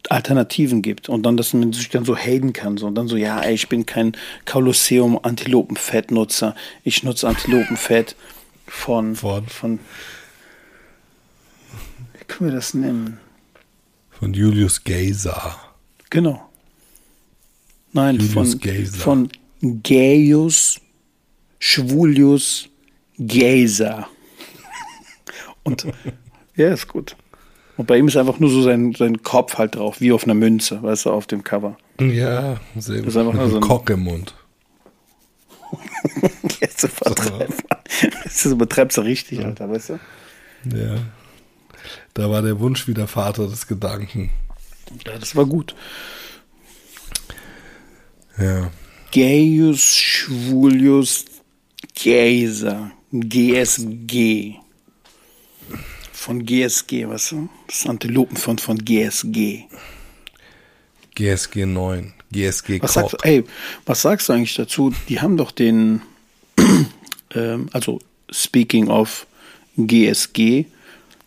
Alternativen gibt und dann, dass man sich dann so haten kann. So, und dann so, ja, ey, ich bin kein Kolosseum Antilopenfett-Nutzer. Ich nutze Antilopenfett Von. Von. Von. Wie können wir das nennen? Von Julius Gazer. Genau. Nein, Julius von, Gazer. von Gaius Schwulius Gazer. Und ja, ist gut. Und bei ihm ist einfach nur so sein, sein Kopf halt drauf, wie auf einer Münze, weißt du, auf dem Cover. Ja, sehr gut. Das ist einfach nur so ein Kock im Mund. Jetzt übertreibt Das übertreibt so richtig, ja. Alter, weißt du? Ja. Da war der Wunsch wieder Vater des Gedanken. Ja, das war gut. Ja. Gaius Schwulius Geiser. GSG. Von GSG, weißt du? Das Antilopenfond von GSG. GSG 9. GSG was sagst, ey, was sagst du eigentlich dazu? Die haben doch den, ähm, also speaking of GSG.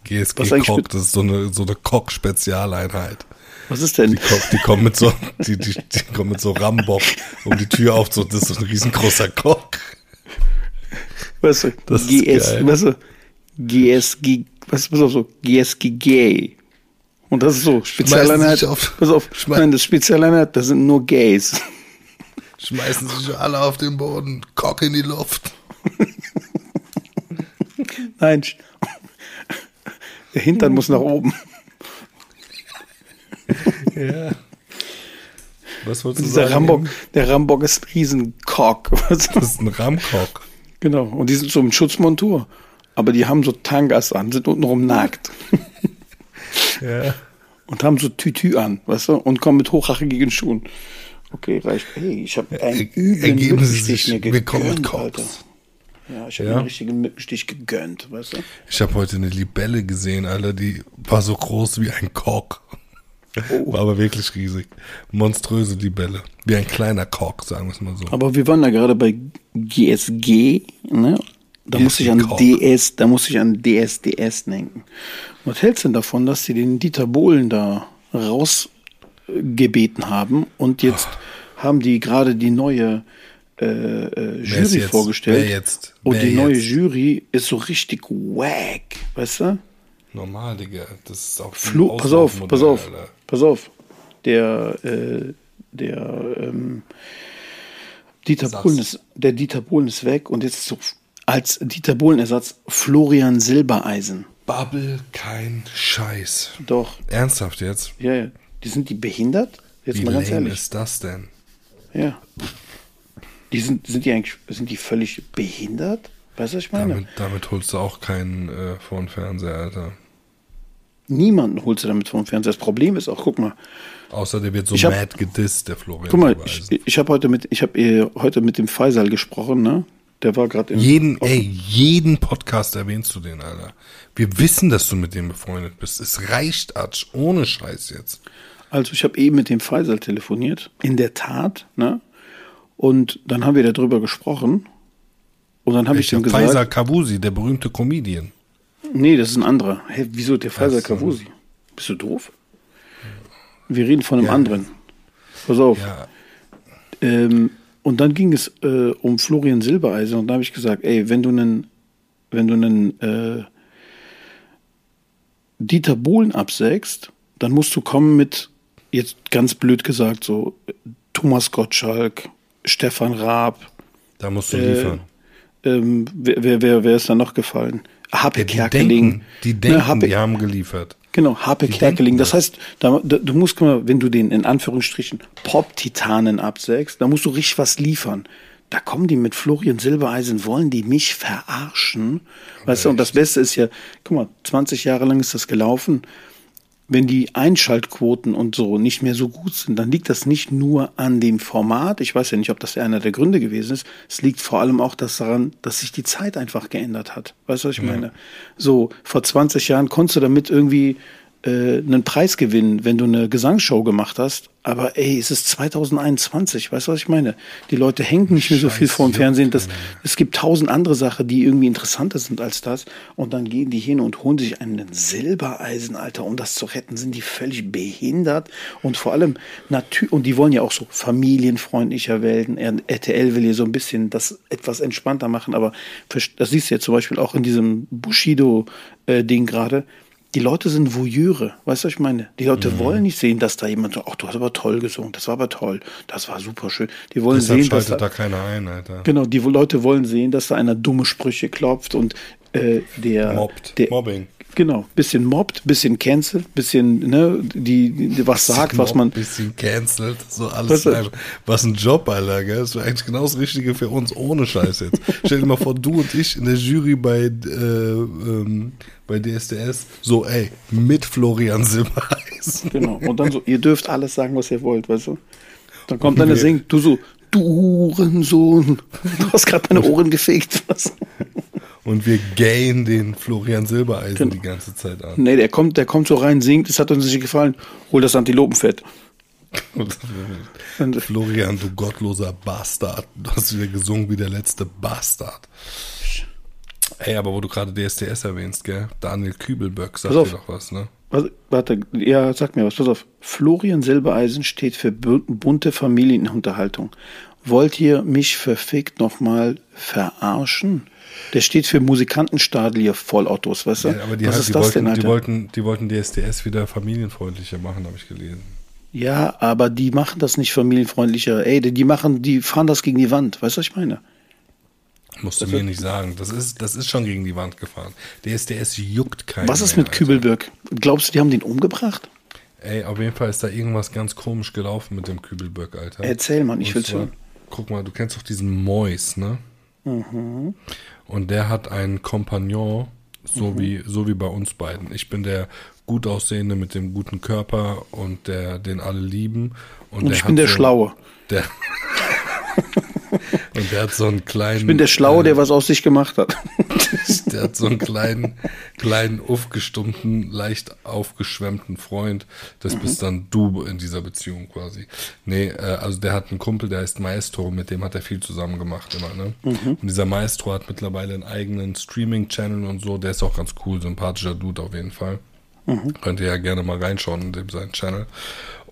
GSG Cock, das ist so eine, so eine Cock-Spezialeinheit. Was ist denn? Die, die, kommen mit so, die, die, die kommen mit so Rambock um die Tür auf, so, das ist so ein riesengroßer Cock. Weißt du, das GS, weißt du, GSG, was pass auf so, GSG Gay. Und das ist so, Spezialeinheit, auf, pass auf, nein, das Spezialeinheit, das sind nur Gays. Schmeißen sich alle auf den Boden, Cock in die Luft. nein, der Hintern muss nach oben. Ja. Was wolltest du Dieser sagen? Rambock, der Rambock ist ein Riesenkock. Das ist ein Ramkock. Genau. Und die sind so im Schutzmontur. Aber die haben so Tangas an, sind untenrum nackt. ja. Und haben so Tütü an, weißt du? Und kommen mit hochrachigen Schuhen. Okay, reicht. Hey, ich habe einen üblen Mückenstich mir gegönnt, Alter. Ja, ich habe ja. einen richtigen Mückenstich gegönnt, weißt du? Ich habe heute eine Libelle gesehen, Alter, die war so groß wie ein Kock. Oh. War aber wirklich riesig. Monströse Libelle. Wie ein kleiner Kock, sagen wir es mal so. Aber wir waren da gerade bei GSG, ne? Da muss ich an Koch. DS, da muss ich an DSDS denken. Was hältst du denn davon, dass sie den Dieter Bohlen da rausgebeten haben und jetzt oh. haben die gerade die neue äh, äh, Jury jetzt? vorgestellt. Wer jetzt? Und die neue jetzt? Jury ist so richtig wack, weißt du? Normal, Digga. Das ist auch Flo Pass auf, pass auf, Alter. Pass auf. Der, äh, der ähm, Dieter Bohlen ist, der Dieter Bohlen ist weg und jetzt so als Dieter Bohlen-Ersatz Florian Silbereisen. Babbel kein Scheiß. Doch. Ernsthaft jetzt? Ja, ja. Die sind die behindert? Jetzt Wie mal ganz ehrlich. ist das denn? Ja. Die sind, sind die eigentlich, sind die völlig behindert? Weißt du, was ich meine? Damit, damit holst du auch keinen äh, vor den Fernseher, Alter. Niemanden holst du damit den Fernseher. Das Problem ist auch, guck mal. Außer der wird so hab, mad gedisst, der Florian. Guck mal, ich, ich habe heute mit, ich habe äh, heute mit dem Faisal gesprochen, ne? Der war gerade in. Jeden, ey, jeden Podcast erwähnst du den, Alter. Wir wissen, dass du mit dem befreundet bist. Es reicht, Atsch, ohne Scheiß jetzt. Also ich habe eben mit dem Faisal telefoniert. In der Tat, ne? Und dann haben wir darüber gesprochen. Und dann habe ich ihm gesagt. Faisal Kavusi, der berühmte Comedian. Nee, das ist ein anderer. Hä, wieso der Faisal Kavusi? Bist du doof? Wir reden von einem ja. anderen. Pass auf. Ja. Ähm, und dann ging es äh, um Florian Silbereisen und da habe ich gesagt, ey, wenn du einen, wenn du einen äh, Dieter Bohlen absägst, dann musst du kommen mit, jetzt ganz blöd gesagt, so Thomas Gottschalk, Stefan Raab. Da musst du liefern. Äh, ähm, wer, wer, wer, wer ist da noch gefallen? Happe ja, die Kerkeling. Denken, die ne, denken, ne, Happe, die haben geliefert. Genau, Happe Kerkeling. Das heißt, da, da, du musst, wenn du den in Anführungsstrichen Pop-Titanen absägst, da musst du richtig was liefern. Da kommen die mit Florian Silbereisen, wollen die mich verarschen? Weißt du, und das Beste ist ja, guck mal, 20 Jahre lang ist das gelaufen wenn die Einschaltquoten und so nicht mehr so gut sind, dann liegt das nicht nur an dem Format. Ich weiß ja nicht, ob das einer der Gründe gewesen ist. Es liegt vor allem auch das daran, dass sich die Zeit einfach geändert hat. Weißt du, was ich ja. meine? So, vor 20 Jahren konntest du damit irgendwie äh, einen Preis gewinnen, wenn du eine Gesangsshow gemacht hast. Aber ey, es ist 2021, weißt du, was ich meine? Die Leute hängen nicht mehr so viel vor dem Fernsehen. Das, es gibt tausend andere Sachen, die irgendwie interessanter sind als das. Und dann gehen die hin und holen sich einen Silbereisen, Alter, um das zu retten. Sind die völlig behindert? Und vor allem, natürlich, und die wollen ja auch so familienfreundlicher werden. RTL will hier so ein bisschen das etwas entspannter machen. Aber das siehst du ja zum Beispiel auch in diesem Bushido-Ding äh, gerade die Leute sind Voyeure, weißt du, was ich meine? Die Leute mhm. wollen nicht sehen, dass da jemand sagt, ach, du hast aber toll gesungen, das war aber toll, das war super schön. Die wollen Deshalb sehen, dass da, da keiner ein, Alter. Genau, die Leute wollen sehen, dass da einer dumme Sprüche klopft und äh, der, Mobbt. der Mobbing. Genau, bisschen mobbt, bisschen cancelt, bisschen, ne, die, die was sagt, bisschen was man. Bisschen cancelt, so alles. Was, was ein Job, Alter, gell? Das wäre eigentlich genau das Richtige für uns, ohne Scheiß jetzt. Stell dir mal vor, du und ich in der Jury bei, äh, ähm, bei DSDS, so, ey, mit Florian Simmereis. Genau, und dann so, ihr dürft alles sagen, was ihr wollt, weißt du? Dann kommt einer singt, du so, du Hurensohn, du hast gerade meine Ohren gefegt, was? Und wir gayen den Florian Silbereisen genau. die ganze Zeit an. Nee, der kommt, der kommt so rein, singt, es hat uns nicht gefallen, hol das Antilopenfett. Florian, du gottloser Bastard. Du hast wieder gesungen wie der letzte Bastard. Ey, aber wo du gerade DSDS erwähnst, gell? Daniel Kübelböck sagt dir doch was, ne? Was, warte, ja, sag mir was. Pass auf. Florian Silbereisen steht für bunte Familienunterhaltung. Wollt ihr mich verfickt nochmal verarschen? Der steht für Musikantenstadel hier Vollautos, weißt du? Ja, aber die, Was ist die das wollten, denn, Alter? Die wollten, die wollten DSDS wieder familienfreundlicher machen, habe ich gelesen. Ja, aber die machen das nicht familienfreundlicher. Ey, die machen, die fahren das gegen die Wand. Weißt du, was ich meine? Musst du mir nicht sagen. Das ist, das ist schon gegen die Wand gefahren. DSDS juckt keinen. Was ist mit Kübelberg? Glaubst du, die haben den umgebracht? Ey, auf jeden Fall ist da irgendwas ganz komisch gelaufen mit dem Kübelberg, Alter. Erzähl, mal, ich will's hören. Guck mal, du kennst doch diesen Mois, ne? Mhm. Und der hat einen Kompagnon, so, mhm. wie, so wie bei uns beiden. Ich bin der gut aussehende mit dem guten Körper und der, den alle lieben. Und, und ich bin der so, Schlaue. Der Und der hat so einen kleinen. Ich bin der Schlaue, äh, der was aus sich gemacht hat. Der hat so einen kleinen, kleinen, aufgestummten, leicht aufgeschwemmten Freund. Das mhm. bist dann du in dieser Beziehung quasi. Nee, äh, also der hat einen Kumpel, der heißt Maestro, mit dem hat er viel zusammen gemacht immer, ne? Mhm. Und dieser Maestro hat mittlerweile einen eigenen Streaming-Channel und so. Der ist auch ganz cool, sympathischer Dude auf jeden Fall. Mhm. Könnt ihr ja gerne mal reinschauen in dem seinen Channel.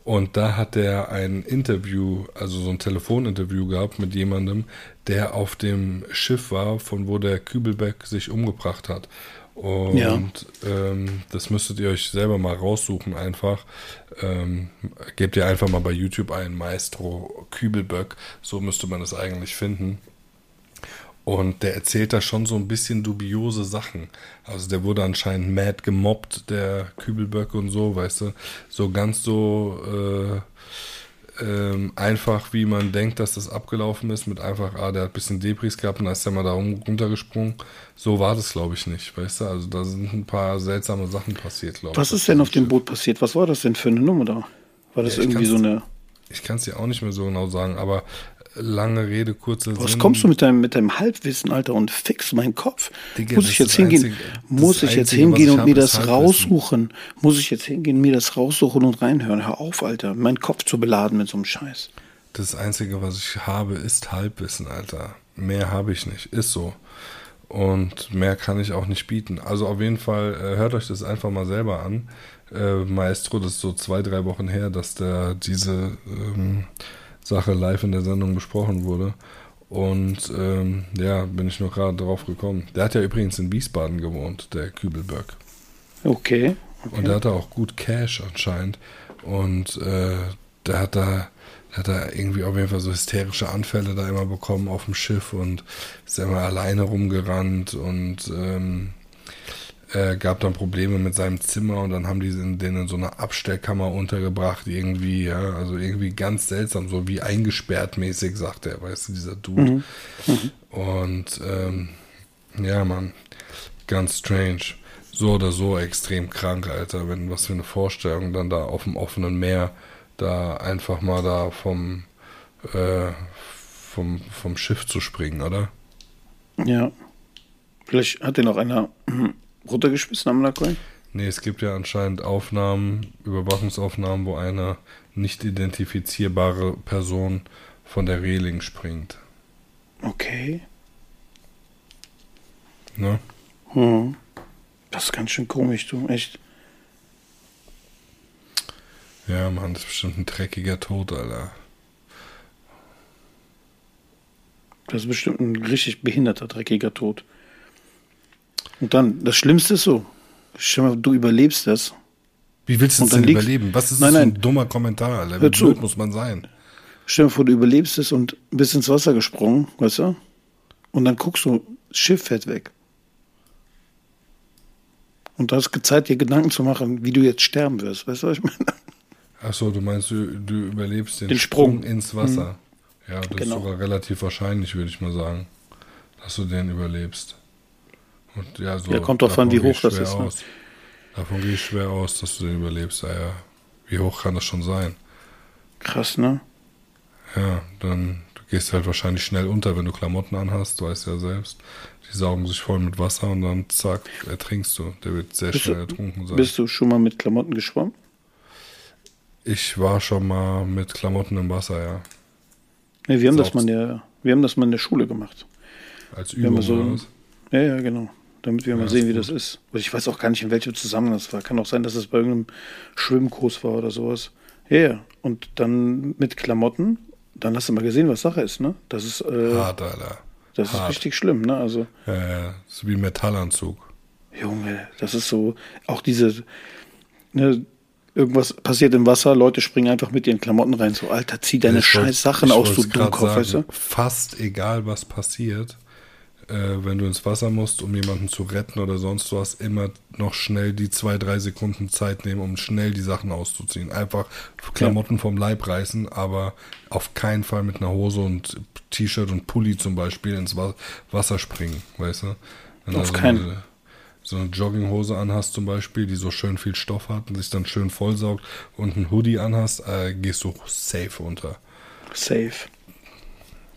Und da hat er ein Interview, also so ein Telefoninterview gehabt mit jemandem, der auf dem Schiff war, von wo der Kübelbeck sich umgebracht hat. Und ja. ähm, das müsstet ihr euch selber mal raussuchen einfach. Ähm, gebt ihr einfach mal bei YouTube ein Maestro Kübelböck. So müsste man es eigentlich finden. Und der erzählt da schon so ein bisschen dubiose Sachen. Also der wurde anscheinend mad gemobbt, der Kübelböck und so, weißt du. So ganz so äh, ähm, einfach, wie man denkt, dass das abgelaufen ist, mit einfach, ah, der hat ein bisschen Debris gehabt und dann ist der mal da runtergesprungen. So war das, glaube ich, nicht, weißt du. Also da sind ein paar seltsame Sachen passiert, glaube ich. Was ist denn auf dem Boot passiert? Was war das denn für eine Nummer da? War das ja, irgendwie so eine ich kann es dir auch nicht mehr so genau sagen, aber lange Rede, kurze Was Sinn. kommst du mit deinem, mit deinem Halbwissen, Alter, und fix meinen Kopf? Digga, muss ich jetzt hingehen, einzige, muss ich jetzt hingehen und mir das raussuchen? Muss ich jetzt hingehen, mir das raussuchen und reinhören? Hör auf, Alter, meinen Kopf zu beladen mit so einem Scheiß. Das Einzige, was ich habe, ist Halbwissen, Alter. Mehr habe ich nicht. Ist so. Und mehr kann ich auch nicht bieten. Also auf jeden Fall, äh, hört euch das einfach mal selber an. Äh, Maestro, das ist so zwei, drei Wochen her, dass der diese ähm, Sache live in der Sendung besprochen wurde. Und ähm, ja, bin ich noch gerade drauf gekommen. Der hat ja übrigens in Wiesbaden gewohnt, der Kübelberg. Okay. okay. Und der hatte auch gut Cash anscheinend. Und äh, der hat da, der hat da irgendwie auf jeden Fall so hysterische Anfälle da immer bekommen auf dem Schiff und ist immer alleine rumgerannt und ähm, äh, gab dann Probleme mit seinem Zimmer und dann haben die den in so einer Abstellkammer untergebracht, irgendwie, ja, also irgendwie ganz seltsam, so wie eingesperrt mäßig, sagt er, weißt du, dieser Dude. Mhm. Mhm. Und ähm, ja, man, ganz strange. So oder so extrem krank, Alter, wenn was für eine Vorstellung, dann da auf dem offenen Meer, da einfach mal da vom, äh, vom, vom Schiff zu springen, oder? Ja. Vielleicht hat den auch einer runtergeschmissen am Lackwein? Nee, es gibt ja anscheinend Aufnahmen, Überwachungsaufnahmen, wo eine nicht identifizierbare Person von der Reling springt. Okay. Ne? Hm. Das ist ganz schön komisch, du, echt. Ja, Mann, das ist bestimmt ein dreckiger Tod, Alter. Das ist bestimmt ein richtig behinderter, dreckiger Tod. Und dann, das Schlimmste ist so, stell mal, du überlebst das. Wie willst du es denn überleben? Was ist nein, das für ein dummer Kommentar, Alter? Wie blöd muss man sein? Stell dir vor, du überlebst es und bist ins Wasser gesprungen, weißt du? Und dann guckst du, das Schiff fährt weg. Und du hast Zeit, dir Gedanken zu machen, wie du jetzt sterben wirst. Weißt du, was ich meine? Achso, du meinst, du, du überlebst den, den Sprung. Sprung. ins Wasser. Mhm. Ja, das genau. ist sogar relativ wahrscheinlich, würde ich mal sagen, dass du den überlebst. Und ja, so, ja kommt doch an, wie hoch das ist. Ne? Davon gehe ich schwer aus, dass du den überlebst. Ja, ja. Wie hoch kann das schon sein? Krass, ne? Ja, dann du gehst halt wahrscheinlich schnell unter, wenn du Klamotten anhast, du weißt ja selbst. Die saugen sich voll mit Wasser und dann zack, ertrinkst du. Der wird sehr bist schnell ertrunken sein. Bist du schon mal mit Klamotten geschwommen? Ich war schon mal mit Klamotten im Wasser, ja. Nee, wir haben das mal in der, wir haben das mal in der Schule gemacht. Als Übung so, oder was? Ja, ja, genau. Damit wir ja, mal sehen, wie das ist. Und ich weiß auch gar nicht, in welchem Zusammenhang das war. Kann auch sein, dass es bei irgendeinem Schwimmkurs war oder sowas. Ja, ja. Und dann mit Klamotten, dann hast du mal gesehen, was Sache ist, ne? Das ist. Äh, Hart, Alter. Das Hart. ist richtig schlimm, ne? Also. Ja, ja. Ist wie ein Metallanzug. Junge, das ist so. Auch diese. Ne, irgendwas passiert im Wasser, Leute springen einfach mit ihren Klamotten rein. So, Alter, zieh deine ich scheiß Sachen aus, du Dummkopf, weißt du? Fast egal, was passiert, äh, wenn du ins Wasser musst, um jemanden zu retten oder sonst was, immer noch schnell die zwei, drei Sekunden Zeit nehmen, um schnell die Sachen auszuziehen. Einfach Klamotten ja. vom Leib reißen, aber auf keinen Fall mit einer Hose und T-Shirt und Pulli zum Beispiel ins Wasser springen, weißt du? Wenn auf also keinen so eine Jogginghose anhast zum Beispiel, die so schön viel Stoff hat und sich dann schön vollsaugt und ein Hoodie anhast, äh, gehst du safe unter. Safe.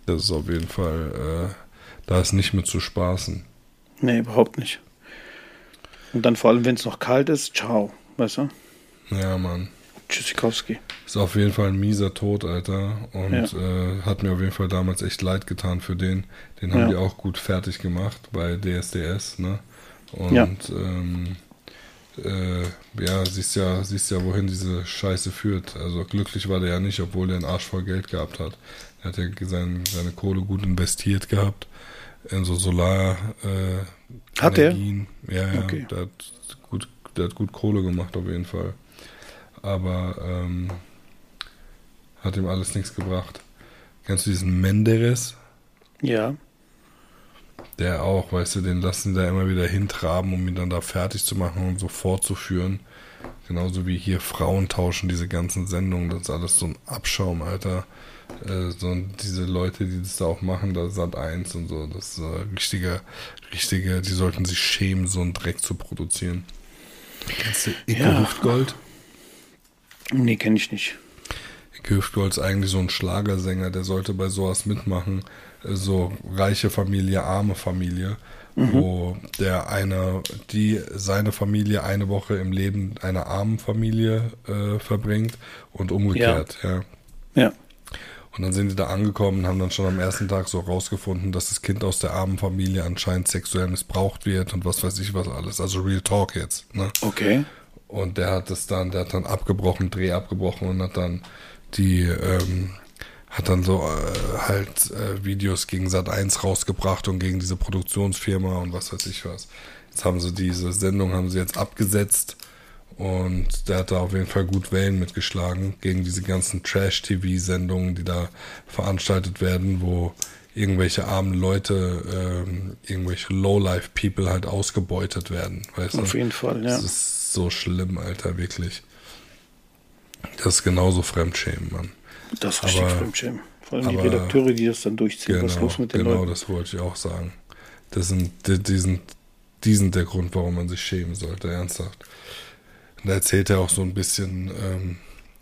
Das ist auf jeden Fall, äh, da ist nicht mit zu spaßen. Nee, überhaupt nicht. Und dann vor allem, wenn es noch kalt ist, ciao, weißt du? Ja, Mann. Tschüssikowski. Ist auf jeden Fall ein mieser Tod, Alter. Und ja. äh, hat mir auf jeden Fall damals echt leid getan für den. Den haben ja. die auch gut fertig gemacht bei DSDS, ne? Und ja, ähm, äh, ja siehst ja, siehst ja, wohin diese Scheiße führt. Also glücklich war der ja nicht, obwohl der einen Arsch voll Geld gehabt hat. Er hat ja sein, seine Kohle gut investiert gehabt in so Solar äh, hat Energien. Er? Ja, ja. Okay. Der, hat gut, der hat gut Kohle gemacht auf jeden Fall. Aber ähm, hat ihm alles nichts gebracht. Kennst du diesen Menderes? Ja. Der auch, weißt du, den lassen da immer wieder hintraben, um ihn dann da fertig zu machen und so fortzuführen. Genauso wie hier Frauen tauschen, diese ganzen Sendungen, das ist alles so ein Abschaum, Alter. Äh, so diese Leute, die das da auch machen, da Sat 1 und so, das ist äh, richtige, richtige, die sollten sich schämen, so einen Dreck zu produzieren. Kennst du Icke ja. Hüftgold? Nee, kenne ich nicht. Icke Hüftgold ist eigentlich so ein Schlagersänger, der sollte bei sowas mitmachen so reiche Familie, arme Familie, mhm. wo der eine, die seine Familie eine Woche im Leben einer armen Familie äh, verbringt und umgekehrt, ja. ja. ja. Und dann sind die da angekommen und haben dann schon am ersten Tag so rausgefunden, dass das Kind aus der armen Familie anscheinend sexuell missbraucht wird und was weiß ich was alles. Also Real Talk jetzt. Ne? Okay. Und der hat es dann, der hat dann abgebrochen, Dreh abgebrochen und hat dann die ähm, hat dann so äh, halt äh, Videos gegen Sat 1 rausgebracht und gegen diese Produktionsfirma und was weiß ich was. Jetzt haben sie diese Sendung haben sie jetzt abgesetzt und der hat da auf jeden Fall gut Wellen mitgeschlagen gegen diese ganzen Trash-TV-Sendungen, die da veranstaltet werden, wo irgendwelche armen Leute, ähm, irgendwelche Low-Life-People halt ausgebeutet werden. Weißt auf du? jeden Fall, ja. Das ist so schlimm, Alter, wirklich. Das ist genauso Fremdschämen, Mann. Das ist richtig aber, Fremdschämen. Vor allem aber, die Redakteure, die das dann durchziehen. Genau, Was los mit den genau Leuten? Genau, das wollte ich auch sagen. Das sind, die, die, sind, die sind der Grund, warum man sich schämen sollte, ernsthaft. Und da erzählt er auch so ein bisschen, ähm,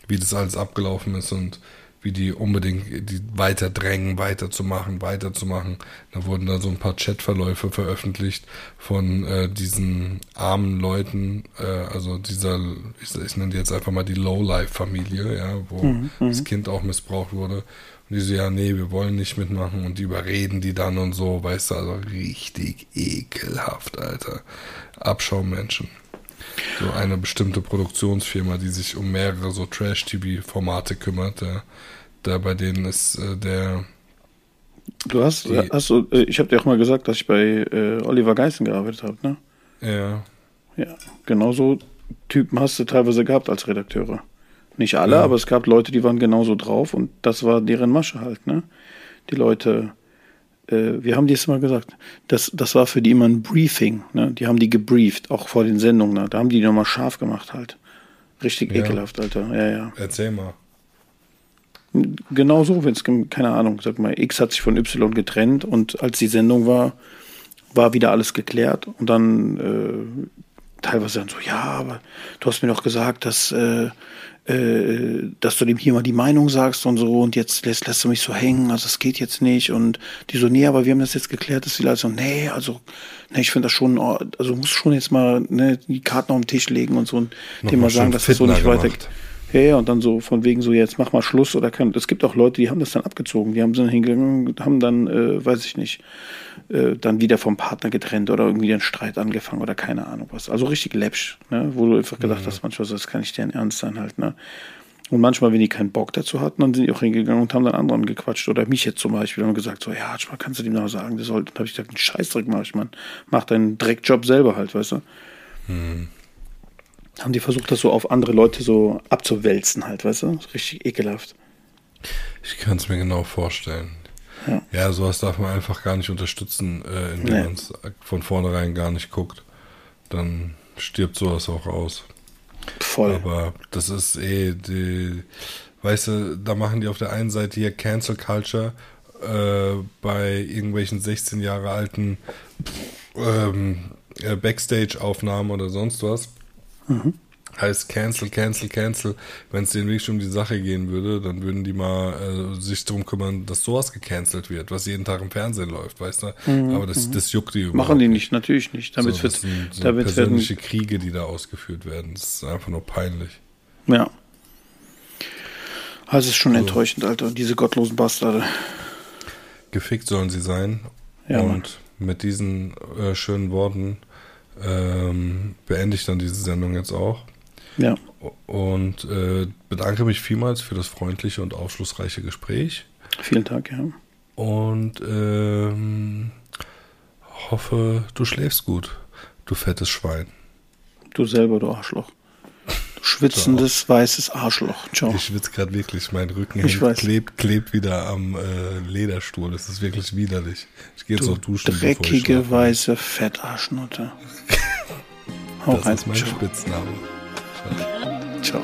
wie das alles abgelaufen ist und wie die unbedingt die weiter drängen, weiterzumachen, weiterzumachen. Da wurden da so ein paar Chatverläufe veröffentlicht von äh, diesen armen Leuten, äh, also dieser, ich, ich nenne die jetzt einfach mal die Lowlife-Familie, ja, wo mhm, mhm. das Kind auch missbraucht wurde. Und die so, ja, nee, wir wollen nicht mitmachen und die überreden die dann und so, weißt du, also richtig ekelhaft, Alter. Abschaumenschen. So eine bestimmte Produktionsfirma, die sich um mehrere so Trash-TV-Formate kümmert, ja. Da bei denen ist äh, der. Du hast, die, hast du, äh, ich habe dir auch mal gesagt, dass ich bei äh, Oliver Geissen gearbeitet habe, ne? Ja. Ja, genauso Typen hast du teilweise gehabt als Redakteure. Nicht alle, ja. aber es gab Leute, die waren genauso drauf und das war deren Masche halt, ne? Die Leute, wir haben dir es mal gesagt, das, das war für die immer ein Briefing, ne? Die haben die gebrieft, auch vor den Sendungen, ne? Da haben die die nochmal scharf gemacht halt. Richtig ja. ekelhaft, Alter. Ja, ja. Erzähl mal. Genau so, wenn es, keine Ahnung, sag mal, X hat sich von Y getrennt und als die Sendung war, war wieder alles geklärt und dann äh, teilweise dann so, ja, aber du hast mir doch gesagt, dass äh, äh, dass du dem hier mal die Meinung sagst und so und jetzt lässt, lässt du mich so hängen, also es geht jetzt nicht und die so, nee, aber wir haben das jetzt geklärt, dass die Leute so, nee, also, nee, ich finde das schon, also muss schon jetzt mal ne, die Karten auf den Tisch legen und so und dem mal sagen, dass das so nicht weitergeht. Ja, ja, und dann so von wegen so, jetzt mach mal Schluss oder kann. Es gibt auch Leute, die haben das dann abgezogen, die haben dann hingegangen, haben dann, äh, weiß ich nicht, äh, dann wieder vom Partner getrennt oder irgendwie einen Streit angefangen oder keine Ahnung was. Also richtig läppsch, ne? wo du einfach gedacht mhm. hast, manchmal so, das kann nicht deren Ernst sein halt, ne? Und manchmal, wenn die keinen Bock dazu hatten, dann sind die auch hingegangen und haben dann anderen gequatscht. Oder mich jetzt zum Beispiel, haben gesagt, so, ja, manchmal kannst du dem noch sagen, der sollte. Dann habe ich gesagt, einen Scheißdreck mach ich, Mann. Mach deinen Dreckjob selber halt, weißt du. Mhm. Haben die versucht, das so auf andere Leute so abzuwälzen halt, weißt du? Richtig ekelhaft. Ich kann es mir genau vorstellen. Ja. ja, sowas darf man einfach gar nicht unterstützen, äh, indem nee. man es von vornherein gar nicht guckt. Dann stirbt sowas auch aus. Voll. Aber das ist eh die, weißt du, da machen die auf der einen Seite hier Cancel Culture äh, bei irgendwelchen 16 Jahre alten ähm, äh, Backstage-Aufnahmen oder sonst was. Mhm heißt Cancel, Cancel, Cancel. Wenn es denen wirklich um die Sache gehen würde, dann würden die mal äh, sich darum kümmern, dass sowas gecancelt wird, was jeden Tag im Fernsehen läuft, weißt du? Mhm. Aber das, mhm. das juckt die überhaupt Machen die nicht, natürlich nicht. Damit so, wird, das sind so damit persönliche werden, Kriege, die da ausgeführt werden. Das ist einfach nur peinlich. Ja. Also es ist schon also, enttäuschend, Alter. Diese gottlosen Bastarde. Gefickt sollen sie sein. Ja, Und Mann. mit diesen äh, schönen Worten ähm, beende ich dann diese Sendung jetzt auch. Ja. Und äh, bedanke mich vielmals für das freundliche und aufschlussreiche Gespräch. Vielen Dank, ja. Und ähm, hoffe, du schläfst gut, du fettes Schwein. Du selber, du Arschloch. Schwitzendes, weißes Arschloch. Ciao. Ich schwitze gerade wirklich. Mein Rücken klebt, klebt wieder am äh, Lederstuhl. Das ist wirklich widerlich. Ich gehe jetzt noch duschen. Dreckige, weiße Fettarschnutte. Das rein. ist mein Ciao. Spitzname. Ciao.